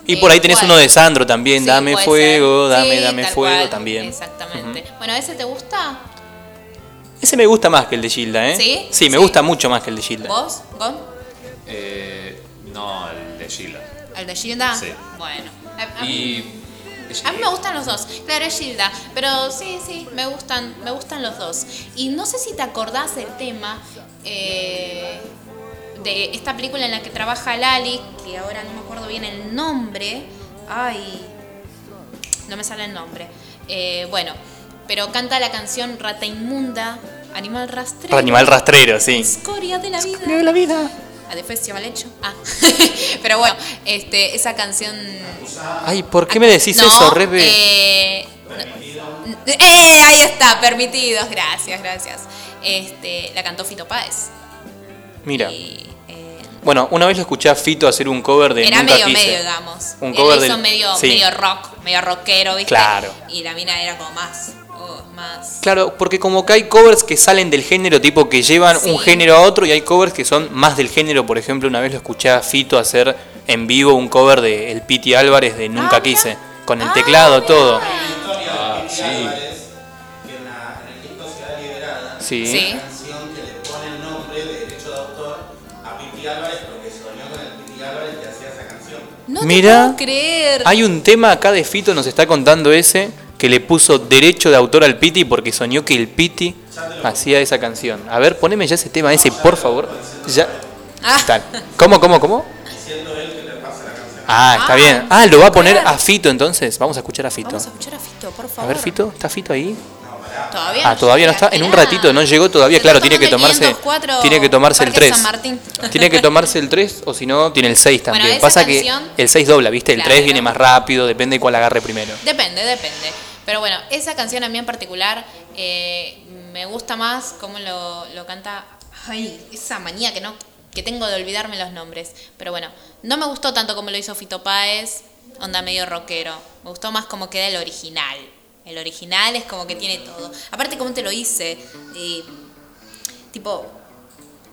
Y Eh, por ahí tenés ¿cuál? uno de Sandro también, Sí, dame fuego, ser. dame, Sí, dame fuego cual, también. Exactamente. Bueno, ¿ese te gusta? Ese me gusta más que el de Gilda, ¿eh? ¿Sí? Sí, me Sí. gusta mucho más que el de Gilda. ¿Vos? ¿Gon? Eh, no, el de Sheila. El ¿El de Gilda? Sí. Bueno. a- Y. a mí me gustan los dos. Claro, es Gilda. Pero sí, sí, me gustan, me gustan los dos. Y no sé si te acordás del tema eh, de esta película en la que trabaja Lali, que ahora no me acuerdo bien el nombre. Ay, no me sale el nombre. Eh, bueno, pero canta la canción Rata Inmunda, Animal Rastrero. Animal rastrero, sí. Escoria de la vida. de la vida. Adefesio mal hecho. Ah. pero bueno, este, esa canción Ay, ¿por qué me decís no, eso, Rebe? Eh, no- eh, ahí está, permitidos, gracias, gracias. Este, la cantó Fito Páez. Mira. Y, eh, Bueno, una vez lo escuché a Fito hacer un cover de era Nunca medio Quise. medio, digamos. Un Él cover hizo del- medio, sí. medio rock, medio rockero, ¿viste? Claro. Y la mina era como más, oh, más. Claro, porque como que hay covers que salen del género, tipo que llevan Sí. un género a otro, y hay covers que son más del género. Por ejemplo, una vez lo escuché a Fito hacer en vivo un cover de El Piti Álvarez de Nunca Ah, mira. Quise, con el Ah, teclado, mira. todo. Ah, sí. Álvarez, que en, la, en el disco Ciudad Liberada, Sí. Sí. una canción que le pone el nombre de derecho de autor a Piti Álvarez porque soñó con el Piti Álvarez que hacía esa canción. No te Mira, puedo creer. Hay un tema acá de Fito, nos está contando ese, que le puso derecho de autor al Piti porque soñó que el Piti hacía esa canción. A ver, poneme ya ese tema ese, por favor. Ya. Ah. Tal. ¿Cómo, cómo, cómo? Ah, está Ah, bien. Ah, lo va a poner a Fito entonces. Vamos a escuchar a Fito. Vamos a escuchar a Fito, por A favor. ver, Fito, ¿está Fito ahí? Todavía Ah, todavía no está. En un ratito no llegó todavía. Se Claro, tiene que tomarse 504 tiene que tomarse el Parque 3. San Martín. Tiene que tomarse el 3 o si no tiene el 6 Bueno, también. esa Pasa canción- que el 6 dobla, ¿viste? El Claro. 3 viene más rápido, depende de cuál agarre primero. Depende, depende. Pero bueno, esa canción a mí en particular eh, me gusta más cómo lo, lo canta. Ay, esa manía que no que tengo de olvidarme los nombres. Pero bueno, no me gustó tanto como lo hizo Fito Páez, onda medio rockero. Me gustó más como queda el original. El original es como que tiene todo. Aparte, como te lo hice, eh, tipo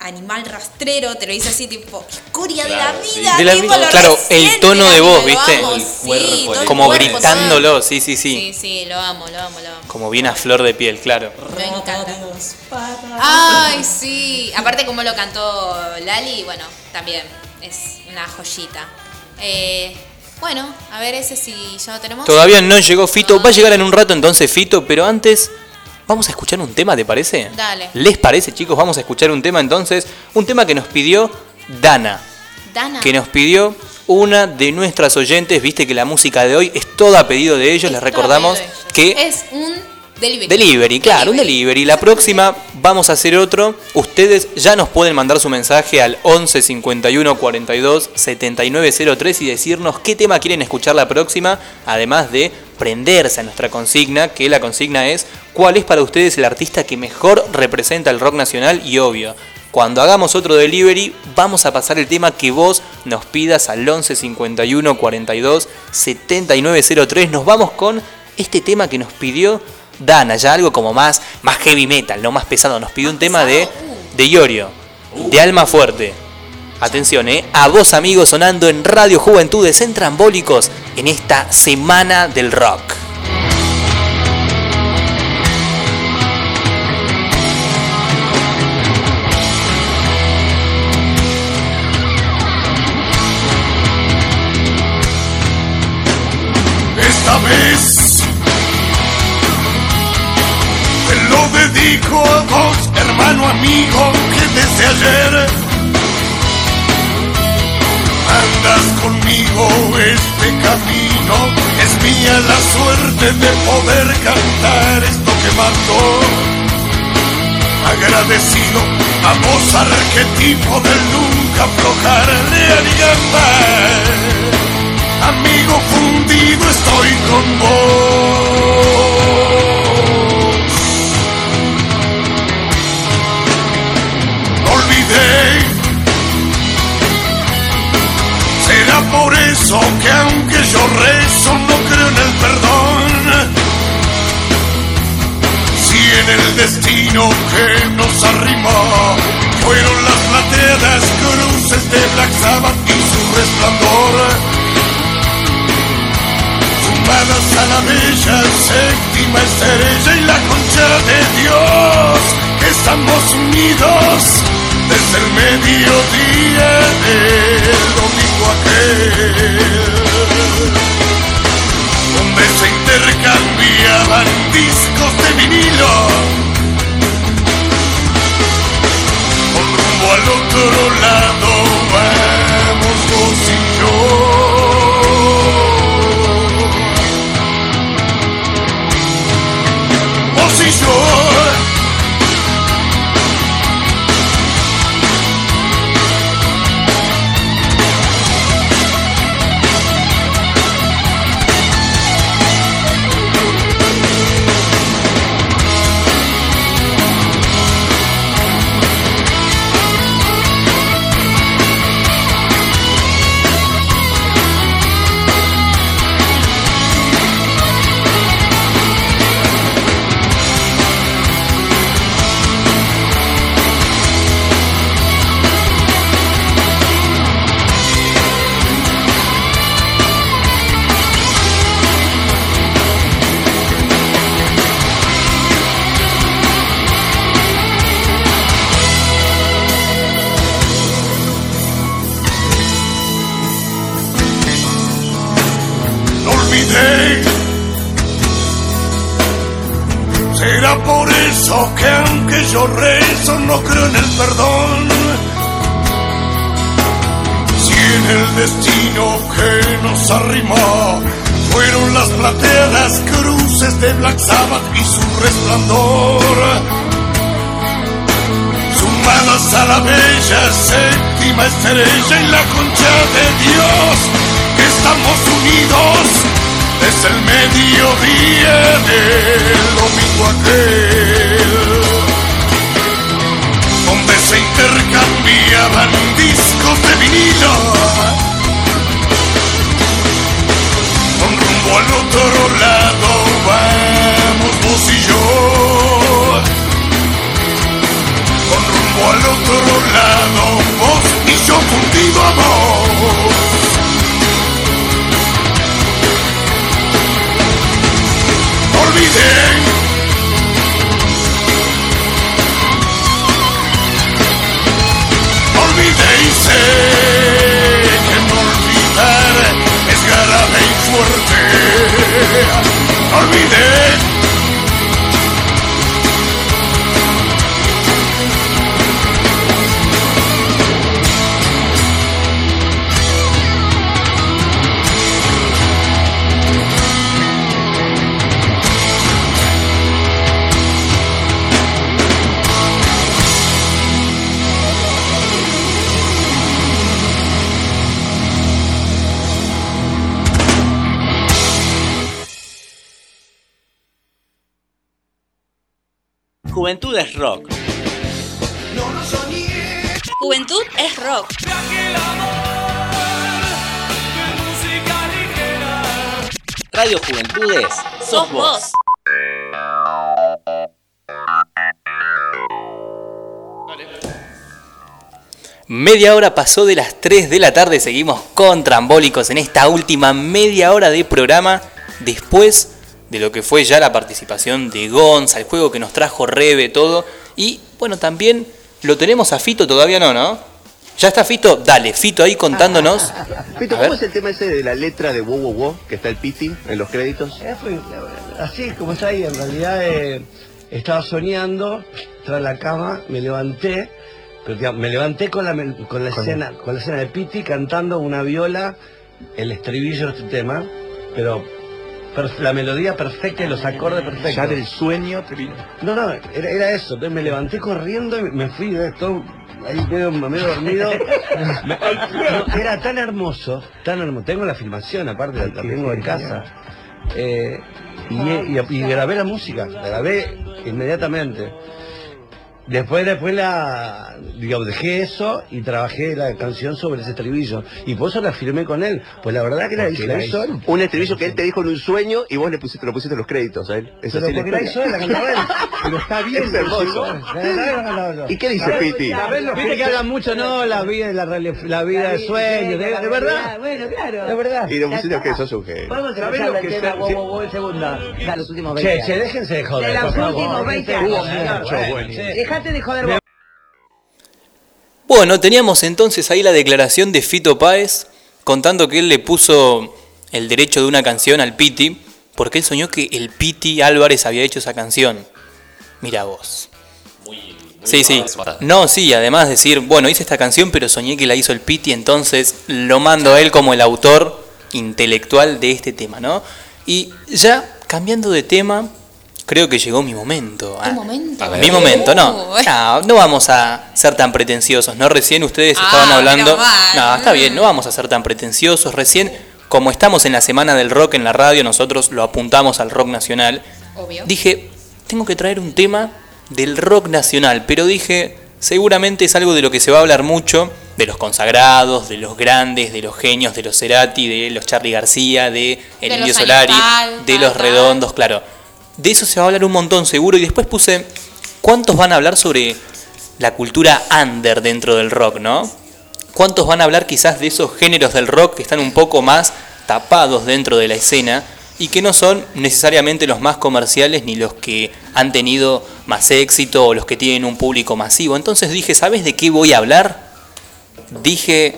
animal rastrero, te lo hice así, tipo escoria de la sí. vida. De la tipo, vida, lo claro, el tono de voz, ¿viste? amo, El sí, cuerpo, todo el Como cuerpo, gritándolo, sí, sí, sí. Sí, sí, lo amo, lo amo, lo amo. Como bien a flor de piel, claro. Me encanta. Ay, sí. Aparte como lo cantó Lali, bueno, también es una joyita. Eh, bueno, a ver ese si ya lo tenemos. Todavía no llegó Fito, va a llegar en un rato entonces Fito, pero antes vamos a escuchar un tema, ¿te parece? Dale. ¿Les parece, chicos? Vamos a escuchar un tema entonces, un tema que nos pidió Dana, Dana. que nos pidió una de nuestras oyentes, viste que la música de hoy es toda a pedido de ellos, Es les recordamos de ellos. que es un delivery. Delivery, claro, un delivery. La próxima vamos a hacer otro. Ustedes ya nos pueden mandar su mensaje al 11 51 42 7903 y decirnos qué tema quieren escuchar la próxima, además de prenderse a nuestra consigna, que la consigna es cuál es para ustedes el artista que mejor representa el rock nacional y obvio. Cuando hagamos otro delivery, vamos a pasar el tema que vos nos pidas al 11 51 42 7903. Nos vamos con este tema que nos pidió Dana, ya algo como más, más heavy metal, no más pesado. Nos pidió un tema de, de Iorio, de Alma Fuerte. Atención, ¿eh? A vos amigos sonando en Radio Juventudes en Trambólicos en esta semana del rock. Esta vez dedico a vos, hermano amigo, que desde ayer andas conmigo este camino. Es mía la suerte de poder cantar esto que mando. Agradecido a vos, arquetipo del nunca aflojar de aligambar. Amigo fundido estoy con vos. Será por eso que aunque yo rezo no creo en el perdón. Si en el destino que nos arrimó fueron las plateadas cruces de Black Sabbath y su resplandor sumadas a la bella séptima estrella y la concha de Dios, estamos unidos desde el mediodía del domingo aquel, donde se intercambiaban discos de vinilo, con rumbo al otro lado vamos. Vos y yo. El destino que nos arrimó fueron las plateadas cruces de Black Sabbath y su resplandor. Sumadas a la bella séptima estrella en la concha de Dios, que estamos unidos desde el mediodía del domingo aquel, donde se intercambiaban discos de vinilo. Con rumbo al otro lado vamos vos y yo con rumbo al otro lado, vos y yo fundido a vos. No olvidé. Que olvidar es grave y fuerte. Olvidé. Juventud es rock. Juventud es rock. Radio Juventudes sos vos. Media hora pasó de las 3 de la tarde, seguimos con Trambólicos en esta última media hora de programa, después de lo que fue ya la participación de Gonza, el juego que nos trajo Rebe, todo. Y bueno, también lo tenemos a Fito, todavía no, ¿no? ¿Ya está Fito? Dale, Fito ahí contándonos. Ver. ¿cómo es el tema ese de la letra de Wow Wow Wow que está el Piti en los créditos? Eh, fue, así como está ahí, en realidad eh, estaba soñando, tras la cama, me levanté, pero digamos, me levanté con la, mel- con la escena, con la escena de Piti cantando una viola, el estribillo de este tema, pero per- la melodía perfecta y los acordes perfectos. Ya del sueño te vino. No, no, era, era eso. Entonces me levanté corriendo y me fui de todo ahí medio, medio dormido. No, era tan hermoso, tan hermoso. Tengo la filmación, aparte, la, la tengo en casa. Eh, y, y- y grabé la música, la grabé inmediatamente. Después, después la, digamos, dejé eso y trabajé la canción sobre ese estribillo. Y por eso la firmé con él. Pues la verdad que la, hizo- la hizo él. Un estribillo que él te dijo en un sueño y vos le pusiste, lo pusiste en los créditos a él. Es Pero así la porque la hizo él, la historia. cantaba él. Pero está bien. Es hermoso. La. ¿Y qué dice Piti? Viste que hablan mucho, no, la vida, la, la vida de sueños, de, de verdad. Bueno, claro. De verdad. Y lo pusiste que sos un genio. Podemos ¿Sabés escuchar lo el que tema se- Wow sí. Wow Wow el segundo. Ya, los últimos 20 Che, años. che, déjense de joder. De los por favor. últimos 20 Hubo años. mucho, Sí. Buenísimo. Dejate de joder vos. Bueno, teníamos entonces ahí la declaración de Fito Páez contando que él le puso el derecho de una canción al Piti porque él soñó que el Piti Álvarez había hecho esa canción. Mira vos. Sí, sí. No, sí, además decir, bueno, hice esta canción, pero soñé que la hizo el Piti, entonces lo mando a él como el autor intelectual de este tema, ¿no? Y ya cambiando de tema, creo que llegó mi momento. ¿Qué Ah, momento? Mi momento, no. No, no vamos a ser tan pretenciosos, ¿no? Recién ustedes Ah, estaban hablando. No, está bien, no vamos a ser tan pretenciosos. Recién, como estamos en la semana del rock en la radio, nosotros lo apuntamos al rock nacional. Obvio. Dije, tengo que traer un tema del rock nacional, pero dije, seguramente es algo de lo que se va a hablar mucho, de los consagrados, de los grandes, de los genios, de los Cerati, de los Charlie García, de el Indio Solari, de los redondos, claro. De eso se va a hablar un montón seguro y después puse, ¿cuántos van a hablar sobre la cultura under dentro del rock, no? ¿Cuántos van a hablar quizás de esos géneros del rock que están un poco más tapados dentro de la escena y que no son necesariamente los más comerciales ni los que han tenido más éxito o los que tienen un público masivo? Entonces dije, ¿sabes de qué voy a hablar? Dije,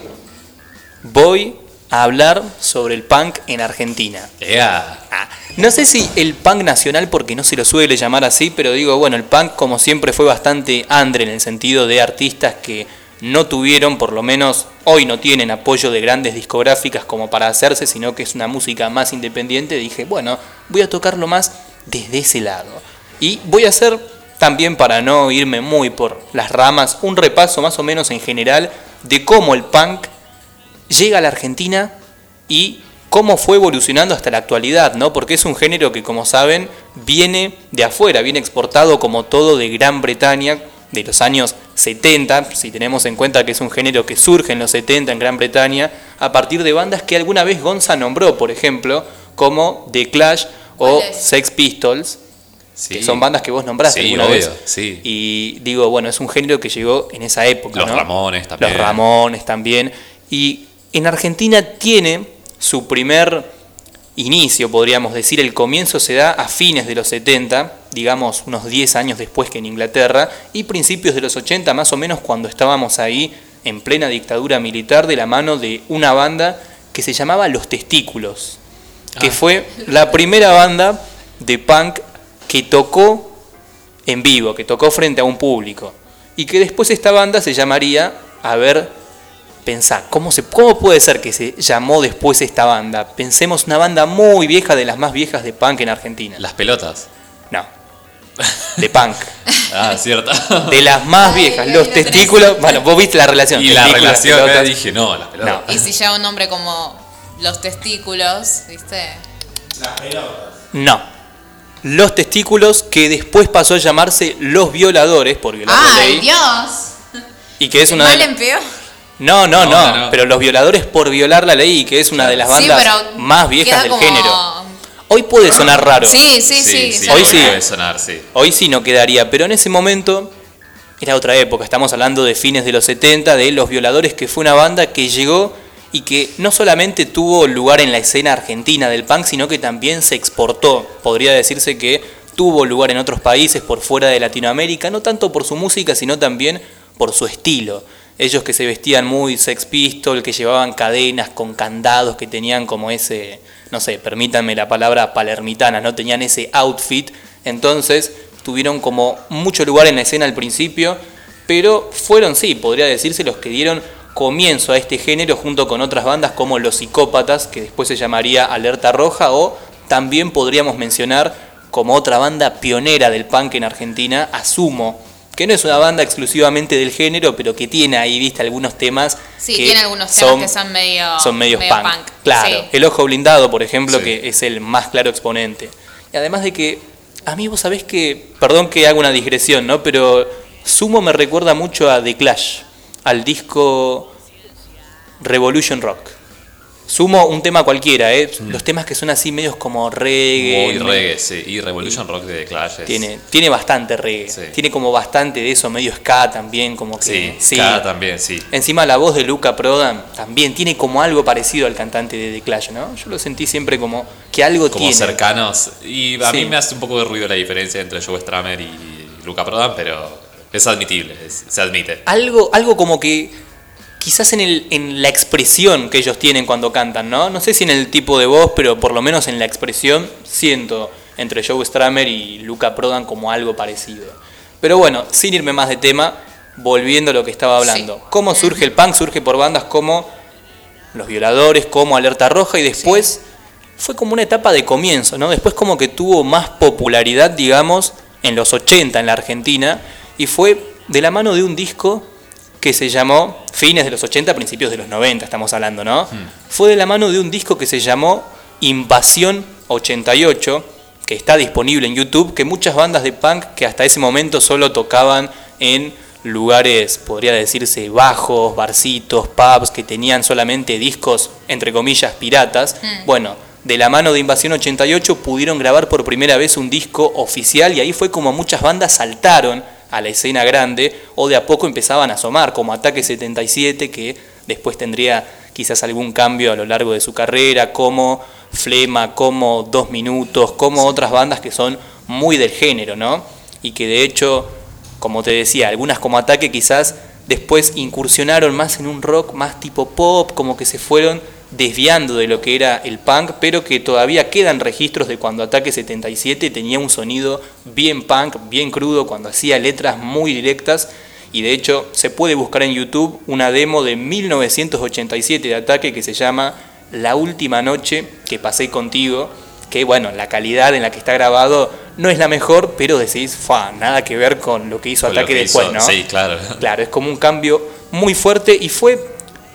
voy a hablar sobre el punk en Argentina. Ah, no sé si el punk nacional, porque no se lo suele llamar así, pero digo, bueno, el punk como siempre fue bastante andre en el sentido de artistas que no tuvieron, por lo menos hoy no tienen apoyo de grandes discográficas como para hacerse, sino que es una música más independiente. Dije, bueno, voy a tocarlo más desde ese lado. Y voy a hacer también, para no irme muy por las ramas, un repaso más o menos en general de cómo el punk llega a la Argentina y cómo fue evolucionando hasta la actualidad, ¿no? Porque es un género que, como saben, viene de afuera, viene exportado como todo de Gran Bretaña de los años 70, si tenemos en cuenta que es un género que surge en los 70 en Gran Bretaña, a partir de bandas que alguna vez Gonza nombró, por ejemplo, como The Clash o. Sex Pistols, Sí. que son bandas que vos nombraste Sí, alguna obvio, vez. sí. Y digo, bueno, es un género que llegó en esa época. Los ¿no? Ramones también. Los Ramones también. Y en Argentina tiene su primer inicio, podríamos decir. El comienzo se da a fines de los 70, digamos unos 10 años después que en Inglaterra, y principios de los 80, más o menos cuando estábamos ahí en plena dictadura militar, de la mano de una banda que se llamaba Los Testículos, que Ah. fue la primera banda de punk que tocó en vivo, que tocó frente a un público. Y que después esta banda se llamaría, a ver, pensá, ¿cómo, se, ¿cómo puede ser que se llamó después esta banda? Pensemos una banda muy vieja, de las más viejas de punk en Argentina. Las pelotas. No, de punk. Ah, cierto. De las más viejas, los testículos. Bueno, vos viste la relación. Y la relación, pelotas. eh, dije, no, las pelotas. No. Y si lleva un nombre como los testículos, ¿viste? Las pelotas. No. Los testículos que después pasó a llamarse Los Violadores por violar la ¡Ay, ley. Dios! Y que es ¿De una mal de, en peor? No, no, no, No, no. Pero los violadores por violar la ley, que es una de las bandas más viejas del como- género. Hoy puede sonar raro. Sí, sí, sí. sí, Hoy sí. Puede sonar, sí. Hoy sí no quedaría, pero en ese momento era otra época. Estamos hablando de fines de los 70, de Los Violadores, que fue una banda que llegó y que no solamente tuvo lugar en la escena argentina del punk, sino que también se exportó. Podría decirse que tuvo lugar en otros países por fuera de Latinoamérica, no tanto por su música, sino también por su estilo. Ellos que se vestían muy sex pistol, que llevaban cadenas con candados, que tenían como ese, no sé, permítanme la palabra palermitana, no tenían ese outfit. Entonces tuvieron como mucho lugar en la escena al principio, pero fueron, sí, podría decirse, los que dieron comienzo a este género junto con otras bandas como Los Psicópatas, que después se llamaría Alerta Roja, o también podríamos mencionar como otra banda pionera del punk en Argentina, Asumo, que no es una banda exclusivamente del género, pero que tiene ahí, viste, algunos temas Sí, que tiene algunos temas que son medio, son medios medio punk. Claro, Sí. el ojo blindado, por ejemplo, Sí. que es el más claro exponente. Y además de que, a mí vos sabés que, perdón que haga una digresión, ¿no? Pero Sumo me recuerda mucho a The Clash, al disco Revolution Rock. Sumo un tema cualquiera, ¿eh? Los temas que son así medios como reggae. Muy reggae, sí. Y Revolution Rock de The Clash es- Tiene, tiene bastante reggae. Sí. Tiene como bastante de eso, medio ska también, como que... Sí, ska también, sí. Encima la voz de Luca Prodan también tiene como algo parecido al cantante de The Clash, ¿no? Yo lo sentí siempre como que algo Como tiene. cercanos. Y a Sí. mí me hace un poco de ruido la diferencia entre Joe Stramer y Luca Prodan, pero es admitible, es- se admite. Algo, algo como que, quizás en, el, en la expresión que ellos tienen cuando cantan, ¿no? No sé si en el tipo de voz, pero por lo menos en la expresión siento entre Joe Stramer y Luca Prodan como algo parecido. Pero bueno, sin irme más de tema, volviendo a lo que estaba hablando. ¿Cómo surge el punk? Surge por bandas como Los Violadores, como Alerta Roja y después fue como una etapa de comienzo, ¿no? Después como que tuvo más popularidad, digamos, en los 80 en la Argentina y fue de la mano de un disco que se llamó, fines de los 80, principios de los 90 estamos hablando, ¿no? Fue de la mano de un disco que se llamó Invasión 88, que está disponible en YouTube, que muchas bandas de punk que hasta ese momento solo tocaban en lugares, podría decirse, bajos, barcitos, pubs, que tenían solamente discos, entre comillas, piratas. Bueno, de la mano de Invasión 88 pudieron grabar por primera vez un disco oficial y ahí fue como muchas bandas saltaron a la escena grande o de a poco empezaban a asomar, como Ataque 77, que después tendría quizás algún cambio a lo largo de su carrera, como Flema, como Dos Minutos, como otras bandas que son muy del género, ¿no? Y que de hecho, como te decía, algunas como Ataque quizás después incursionaron más en un rock más tipo pop, como que se fueron desviando de lo que era el punk, pero que todavía quedan registros de cuando Ataque 77 tenía un sonido bien punk, bien crudo, cuando hacía letras muy directas. Y de hecho se puede buscar en YouTube una demo de 1987 de Ataque que se llama La última noche que pasé contigo, que bueno, la calidad en la que está grabado no es la mejor, pero decís, fa, nada que ver con lo que hizo Con Ataque que después, hizo, ¿no? sí, claro. Claro, es como un cambio muy fuerte y fue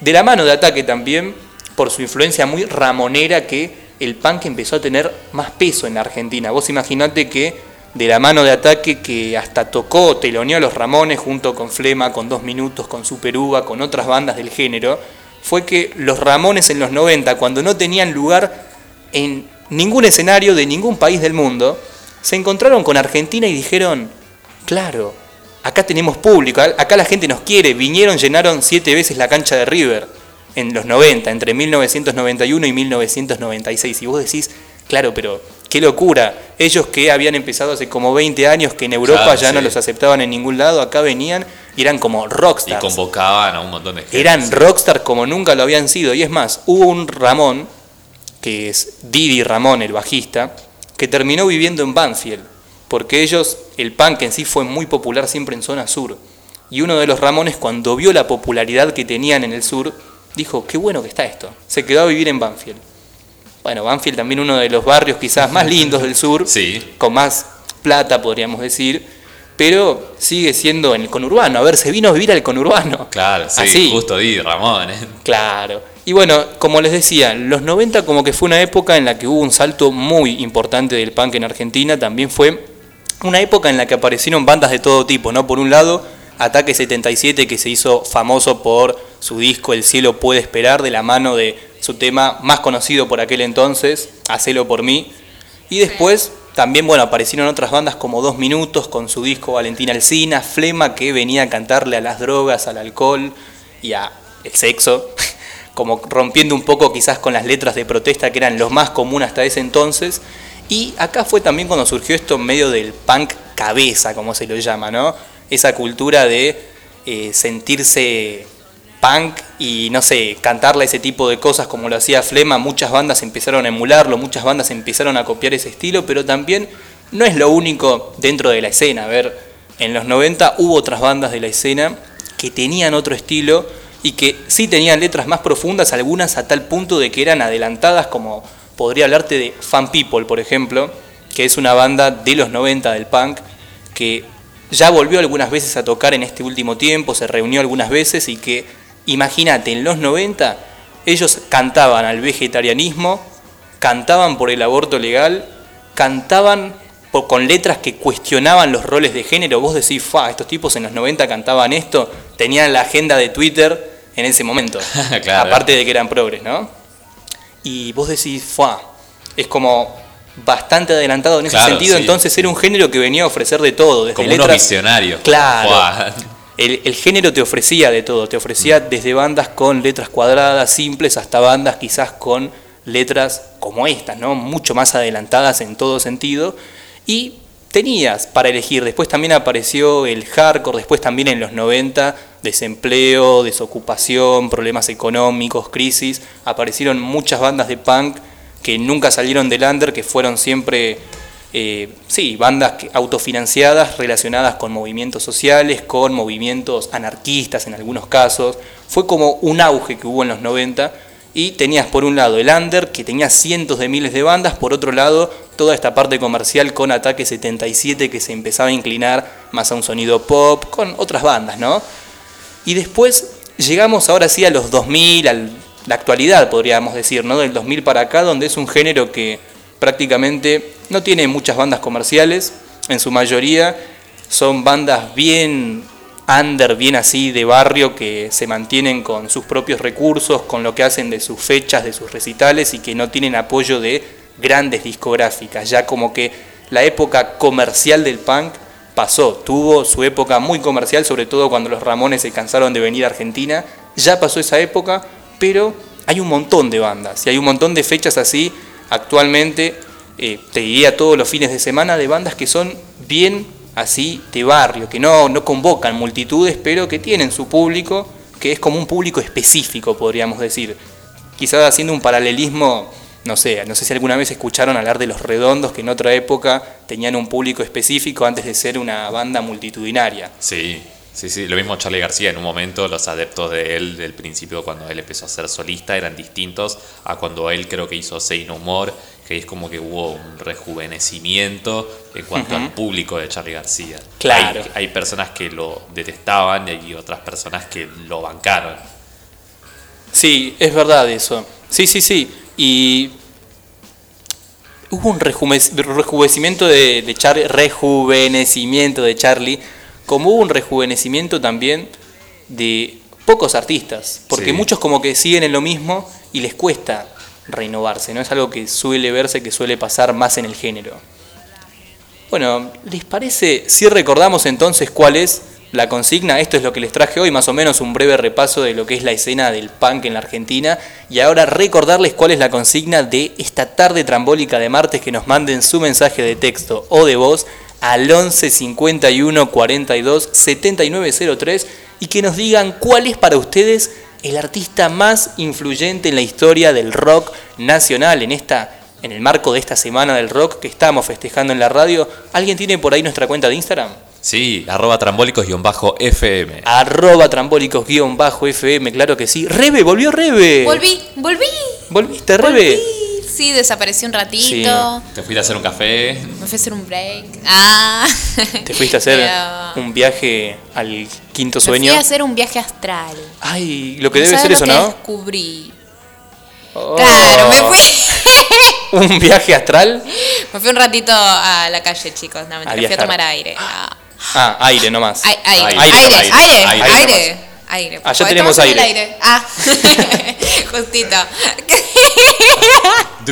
de la mano de Ataque también, por su influencia muy ramonera, que el punk empezó a tener más peso en la Argentina. Vos imaginate que de la mano de Ataque, que hasta tocó, teloneó a los Ramones junto con Flema, con Dos Minutos, con Super Uva, con otras bandas del género, fue que los Ramones en los 90, cuando no tenían lugar en ningún escenario de ningún país del mundo, se encontraron con Argentina y dijeron, claro, acá tenemos público, acá la gente nos quiere, vinieron, llenaron siete veces la cancha de River en los 90, entre 1991 y 1996, y vos decís, claro, pero qué locura, ellos que habían empezado hace como 20 años, que en Europa Claro, ya no los aceptaban en ningún lado, acá venían y eran como Y rockstars. convocaban a un montón de gente. Eran rockstar como nunca lo habían sido. Y es más, hubo un Ramón, que es Didi Ramón, el bajista, que terminó viviendo en Banfield. Porque ellos, el punk en sí fue muy popular siempre en zona sur. Y uno de los Ramones, cuando vio la popularidad que tenían en el sur, dijo, qué bueno que está esto. Se quedó a vivir en Banfield. Bueno, Banfield también uno de los barrios quizás más lindos del sur, con más plata podríamos decir, pero sigue siendo en el conurbano. A ver, se vino a vivir al conurbano. Claro, sí, Así. justo Di Ramón. ¿eh? Claro. Y bueno, como les decía, los 90 como que fue una época en la que hubo un salto muy importante del punk en Argentina, también fue una época en la que aparecieron bandas de todo tipo, ¿no? Por un lado, Ataque 77 que se hizo famoso por su disco El cielo puede esperar de la mano de su tema más conocido por aquel entonces, Hacelo por mí. Y después también, bueno, aparecieron otras bandas como Dos Minutos con su disco Valentina Alcina, Flema que venía a cantarle a las drogas, al alcohol y a el sexo, como rompiendo un poco quizás con las letras de protesta que eran los más comunes hasta ese entonces. Y acá fue también cuando surgió esto en medio del punk cabeza, como se lo llama, ¿no? Esa cultura de eh, sentirse punk y no sé, cantarle ese tipo de cosas como lo hacía Flema, muchas bandas empezaron a emularlo, muchas bandas empezaron a copiar ese estilo, pero también no es lo único dentro de la escena. A ver, en los 90 hubo otras bandas de la escena que tenían otro estilo y que sí tenían letras más profundas, algunas a tal punto de que eran adelantadas como podría hablarte de Fan People, por ejemplo, que es una banda de los 90 del punk que ya volvió algunas veces a tocar en este último tiempo, se reunió algunas veces y que, imagínate, en los 90 ellos cantaban al vegetarianismo, cantaban por el aborto legal, cantaban por- con letras que cuestionaban los roles de género. Vos decís, fa, estos tipos en los 90 cantaban esto, tenían la agenda de Twitter en ese momento. Claro. Aparte de que eran progres, ¿no? Y vos decís, fa, es como bastante adelantado en ese Claro, sentido, sí. entonces era un género que venía a ofrecer de todo, desde Como unos letras... visionarios. Claro. El, el género te ofrecía de todo, te ofrecía desde bandas con letras cuadradas, simples, hasta bandas quizás con letras como estas, ¿no? Mucho más adelantadas en todo sentido. Y tenías para elegir. Después también apareció el hardcore, después también en los 90, desempleo, desocupación, problemas económicos, crisis. Aparecieron muchas bandas de punk que nunca salieron del under, que fueron siempre, eh, sí, bandas autofinanciadas relacionadas con movimientos sociales, con movimientos anarquistas en algunos casos. Fue como un auge que hubo en los 90 y tenías por un lado el under, que tenía cientos de miles de bandas, por otro lado toda esta parte comercial con Ataque 77 que se empezaba a inclinar más a un sonido pop, con otras bandas, ¿no? Y después llegamos ahora sí a los 2000, a la actualidad podríamos decir, ¿no? Del 2000 para acá, donde es un género que prácticamente no tiene muchas bandas comerciales, en su mayoría son bandas bien under, bien así de barrio, que se mantienen con sus propios recursos, con lo que hacen de sus fechas, de sus recitales y que no tienen apoyo de grandes discográficas, ya como que la época comercial del punk pasó, tuvo su época muy comercial, sobre todo cuando los Ramones se cansaron de venir a Argentina, ya pasó esa época, pero hay un montón de bandas y hay un montón de fechas así actualmente, eh, te diría todos los fines de semana, de bandas que son bien así de barrio, que no, no convocan multitudes, pero que tienen su público, que es como un público específico, podríamos decir. Quizás haciendo un paralelismo, no sé, no sé si alguna vez escucharon hablar de los redondos, que en otra época tenían un público específico antes de ser una banda multitudinaria. Sí, sí, sí. Lo mismo Charlie García. En un momento los adeptos de él del principio, cuando él empezó a ser solista, eran distintos a cuando él creo que hizo No More, que es como que hubo un rejuvenecimiento en cuanto al público de Charlie García. Claro. Hay, hay personas que lo detestaban y hay otras personas que lo bancaron. Sí, es verdad eso. Sí, sí, sí. Y hubo un rejuve- rejuvenecimiento de, de Charlie, rejuvenecimiento de Charlie, como hubo un rejuvenecimiento también de pocos artistas, porque Sí. muchos como que siguen en lo mismo y les cuesta renovarse, ¿no? Es algo que suele verse, que suele pasar más en el género. Bueno, ¿les parece si recordamos entonces cuál es la consigna? Esto es lo que les traje hoy, más o menos un breve repaso de lo que es la escena del punk en la Argentina. Y ahora recordarles cuál es la consigna de esta tarde trambólica de martes, que nos manden su mensaje de texto o de voz al 11 51 42 7903 y que nos digan cuál es para ustedes el artista más influyente en la historia del rock nacional en esta en el marco de esta semana del rock que estamos festejando en la radio. ¿Alguien tiene por ahí nuestra cuenta de Instagram? Sí, arroba trambólicos-fm. Arroba trambólicos-fm, claro que sí. Rebe, volvió Rebe. Volví, volví. ¿Volviste, Rebe? Volví. Sí, desaparecí un ratito. Te fuiste a hacer un café. Me fui a hacer un break. Ah. Te fuiste a hacer Pero- un viaje al quinto Me sueño. fui a hacer un viaje astral. Ay, lo que ¿No debe ser lo eso, que ¿no? Descubrí. Oh. Claro, me fui. un viaje astral. Me fui un ratito a la calle, chicos. No, mentira, fui a tomar aire. Ah. Ah, aire nomás. Ai- aire, Aire, aire, aire, aire, aire, aire. Allá Porque tenemos aire. Ah, justito.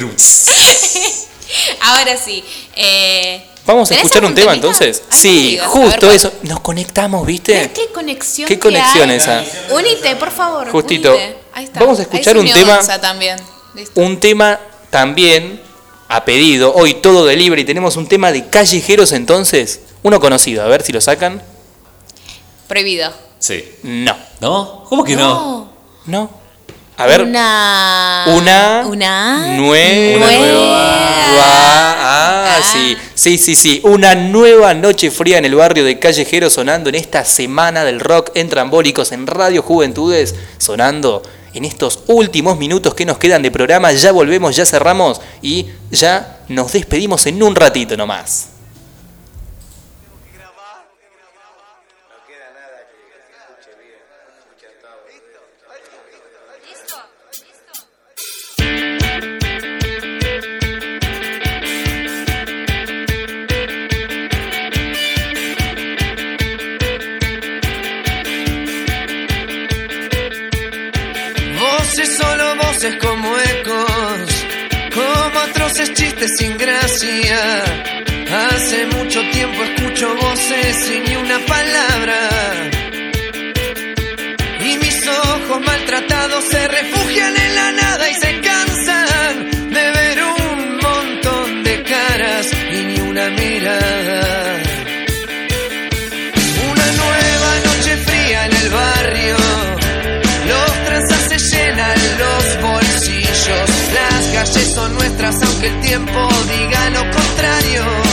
Ahora sí. eh, Vamos a ¿tenés escuchar un tema entonces. Ay, Sí, ver, justo eso. Nos conectamos, ¿viste? ¿Qué conexión? ¿Qué conexión esa? Unite, por favor. Justito. unite. Ahí está. Vamos a escuchar un tema- también. Listo. Un tema también a pedido. Hoy todo de libre y tenemos un tema de callejeros entonces. Uno conocido, a ver si lo sacan. Prohibido. Sí. No. ¿No? ¿Cómo que no? No. A ver. Una. Una. Una. Nueva. Ah, sí. Sí, sí, sí. Una nueva noche fría en el barrio de Callejero sonando en esta semana del rock en Trambólicos en Radio Juventudes. Sonando en estos últimos minutos que nos quedan de programa. Ya volvemos, ya cerramos y ya nos despedimos en un ratito nomás. Como ecos, como atroces chistes sin gracia. Hace mucho tiempo escucho voces sin ni una palabra. Y mis ojos maltratados se refugian en la nada y se cansan de ver un montón de caras y ni una mirada. aunque el tiempo diga lo contrario.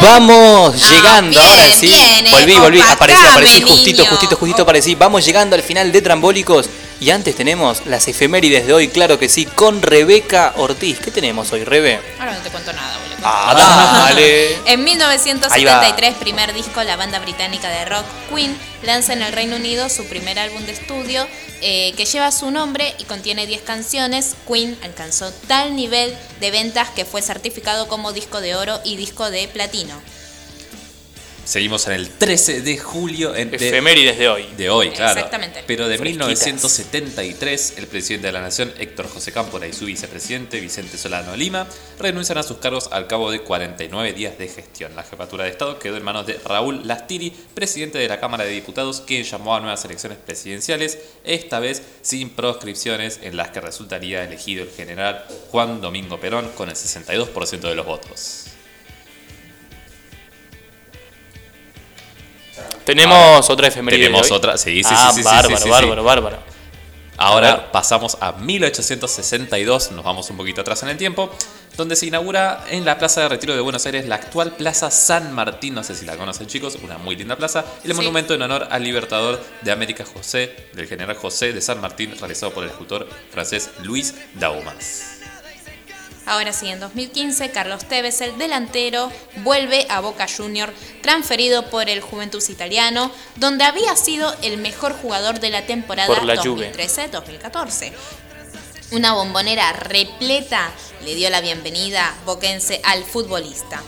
Vamos Ah, llegando, bien, ahora sí. bien, eh, volví, volví, aparecí, aparecí, justito, justito, justito aparecí. Vamos llegando al final de Trambólicos. Y antes tenemos las efemérides de hoy, claro que sí, con Rebeca Ortiz. ¿Qué tenemos hoy, Rebe? Ahora no te cuento nada, boludo. Ah, dale. En 1973, primer disco, la banda británica de rock Queen lanza en el Reino Unido su primer álbum de estudio eh, que lleva su nombre y contiene 10 canciones. Queen alcanzó tal nivel de ventas que fue certificado como disco de oro y disco de platino. Seguimos en el 13 de julio. En, de, Efemérides de hoy. de hoy, claro. Exactamente. Pero de Fresquitas. 1973, el presidente de la Nación, Héctor José Cámpora, y su vicepresidente, Vicente Solano Lima, renuncian a sus cargos al cabo de 49 días de gestión. La jefatura de Estado quedó en manos de Raúl Lastiri, presidente de la Cámara de Diputados, quien llamó a nuevas elecciones presidenciales, esta vez sin proscripciones, en las que resultaría elegido el general Juan Domingo Perón con el 62% de los votos. Tenemos otra efeméride. Tenemos de hoy? otra, sí, sí, sí, Ah, sí, sí, bárbaro, sí, sí, bárbaro, sí. bárbaro. Ahora pasamos a 1862, nos vamos un poquito atrás en el tiempo, donde se inaugura en la Plaza de Retiro de Buenos Aires la actual Plaza San Martín, no sé si la conocen chicos, una muy linda plaza, y el Sí. monumento en honor al libertador de América José, del general José de San Martín, realizado por el escultor francés Luis Daumas. Ahora sí, en 2015, Carlos Tevez, el delantero, vuelve a Boca Junior, transferido por el Juventus italiano, donde había sido el mejor jugador de la temporada Por la Juve. 2013-2014. Una bombonera repleta le dio la bienvenida boquense al futbolista.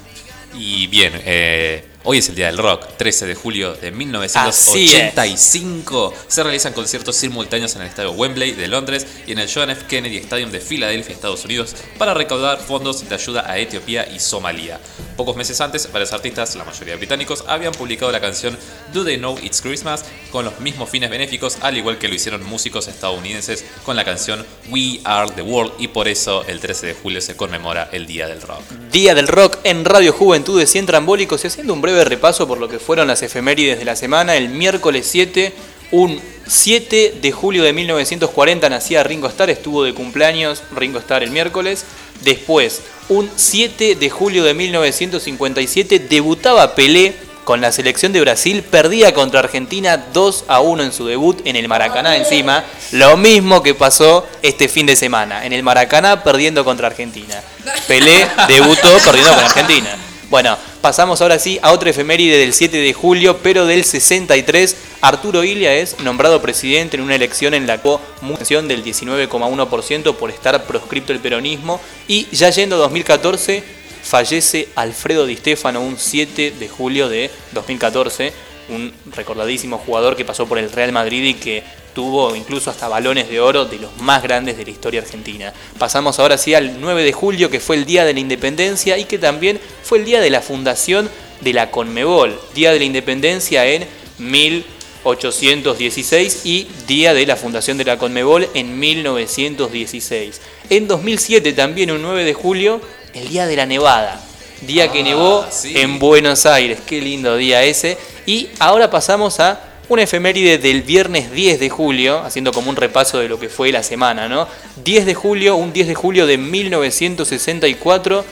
Y bien, eh, hoy es el Día del Rock, 13 de julio de 1985. Se realizan conciertos simultáneos en el estadio Wembley de Londres y en el John F. Kennedy Stadium de Filadelfia, Estados Unidos, para recaudar fondos de ayuda a Etiopía y Somalia. Pocos meses antes, varios artistas, la mayoría británicos, habían publicado la canción Do They Know It's Christmas con los mismos fines benéficos, al igual que lo hicieron músicos estadounidenses con la canción We Are the World, y por eso el 13 de julio se conmemora el Día del Rock. Día del Rock en Radio Juventudes y en Trambólicos y haciendo un breve repaso por lo que fueron las efemérides de la semana. El miércoles 7, un 7 de julio de 1940 nacía Ringo Starr, estuvo de cumpleaños Ringo Starr el miércoles. Después, un 7 de julio de 1957 debutaba Pelé con la selección de Brasil, perdía contra Argentina 2 a 1 en su debut en el Maracaná encima. Lo mismo que pasó este fin de semana, en el Maracaná perdiendo contra Argentina. Pelé debutó perdiendo con Argentina. Bueno, pasamos ahora sí a otra efeméride del 7 de julio, pero del 63. Arturo Ilia es nombrado presidente en una elección en la convención del 19,1% por estar proscripto el peronismo. Y ya yendo a 2014, fallece Alfredo Di Stefano un 7 de julio de 2014. Un recordadísimo jugador que pasó por el Real Madrid y que tuvo incluso hasta balones de oro de los más grandes de la historia argentina. Pasamos ahora sí al 9 de julio, que fue el Día de la Independencia y que también fue el día de la fundación de la Conmebol. Día de la Independencia en 1816 y Día de la fundación de la Conmebol en 1916. En 2007 también un 9 de julio, el Día de la Nevada. Día que nevó sí. en Buenos Aires. Qué lindo día ese. Y ahora pasamos a una efeméride del viernes 10 de julio, haciendo como un repaso de lo que fue la semana, ¿no? 10 de julio, un 10 de julio de 1964,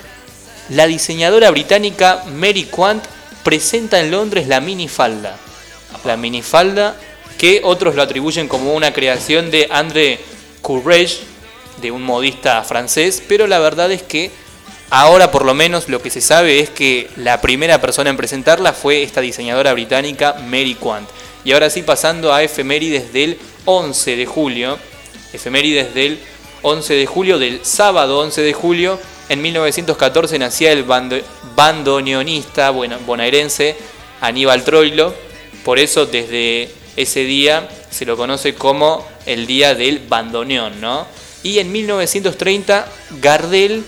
la diseñadora británica Mary Quant presenta en Londres la minifalda. La minifalda que otros lo atribuyen como una creación de André Courrèges, de un modista francés, pero la verdad es que Ahora por lo menos lo que se sabe es que la primera persona en presentarla fue esta diseñadora británica Mary Quant. Y ahora sí pasando a efemérides del 11 de julio, efemérides del 11 de julio, del sábado 11 de julio, en 1914 nacía el bando- bandoneonista bueno, bonaerense Aníbal Troilo, por eso desde ese día se lo conoce como el día del bandoneón, ¿no? Y en 1930 Gardel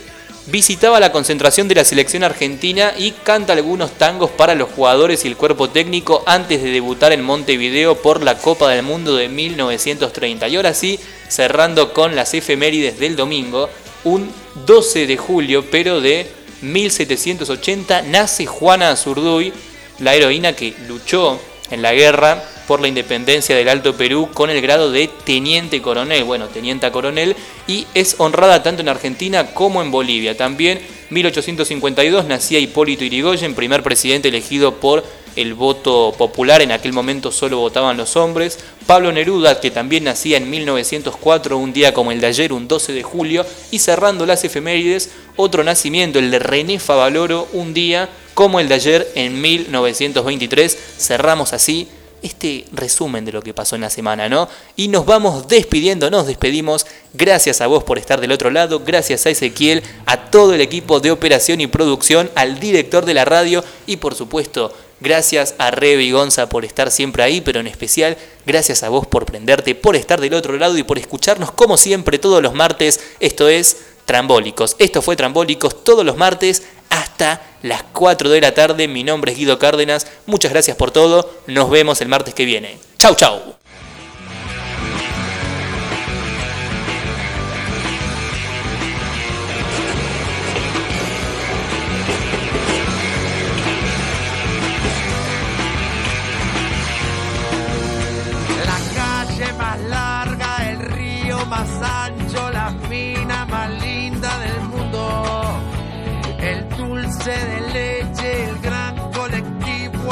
visitaba la concentración de la selección argentina y canta algunos tangos para los jugadores y el cuerpo técnico antes de debutar en Montevideo por la Copa del Mundo de 1930. Y ahora sí, cerrando con las efemérides del domingo, un 12 de julio, pero de 1780, nace Juana Azurduy, la heroína que luchó en la guerra por la independencia del Alto Perú con el grado de teniente coronel, bueno, teniente coronel, y es honrada tanto en Argentina como en Bolivia. También 1852 nacía Hipólito Yrigoyen, primer presidente elegido por el voto popular, en aquel momento solo votaban los hombres. Pablo Neruda, que también nacía en 1904, un día como el de ayer, un 12 de julio, y cerrando las efemérides, otro nacimiento, el de René Favaloro, un día como el de ayer en 1923. Cerramos así este resumen de lo que pasó en la semana, ¿no? Y nos vamos despidiendo, nos despedimos. Gracias a vos por estar del otro lado, gracias a Ezequiel, a todo el equipo de operación y producción, al director de la radio y por supuesto, gracias a y Gonza por estar siempre ahí, pero en especial, gracias a vos por prenderte, por estar del otro lado y por escucharnos como siempre todos los martes. Esto es Trambólicos. Esto fue Trambólicos todos los martes hasta las 4 de la tarde. Mi nombre es Guido Cárdenas. Muchas gracias por todo. Nos vemos el martes que viene. Chau, chau.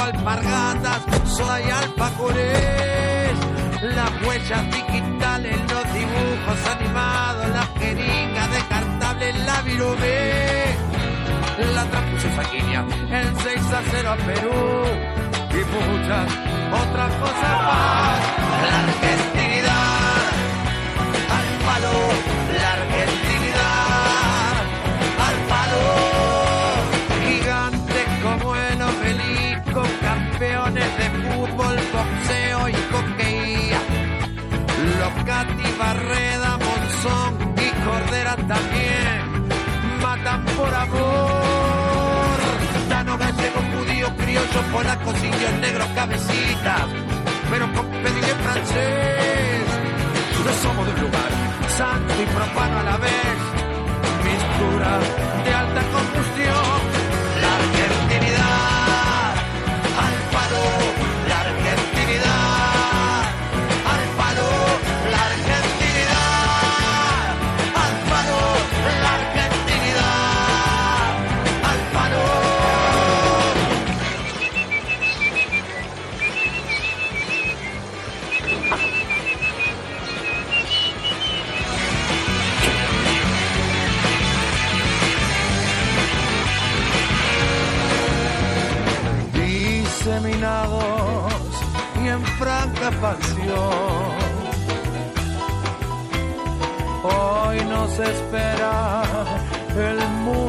Alpargatas, soda y alfajores. Las huellas digitales, los dibujos animados, las jeringas descartables, la virome. La transfusión sanguínea, el 6 a 0 a Perú y muchas otras cosas más. La Cati Barreda, Monzón y Cordera también matan por amor. Tano gallego, judío, criollo, polaco, indios, negros, cabecitas, pero con pedigrí francés. No somos de un lugar santo y profano a la vez, mistura de alta combustión. Expansión. Hoy nos espera el mundo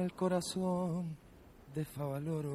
el corazón de Favaloro.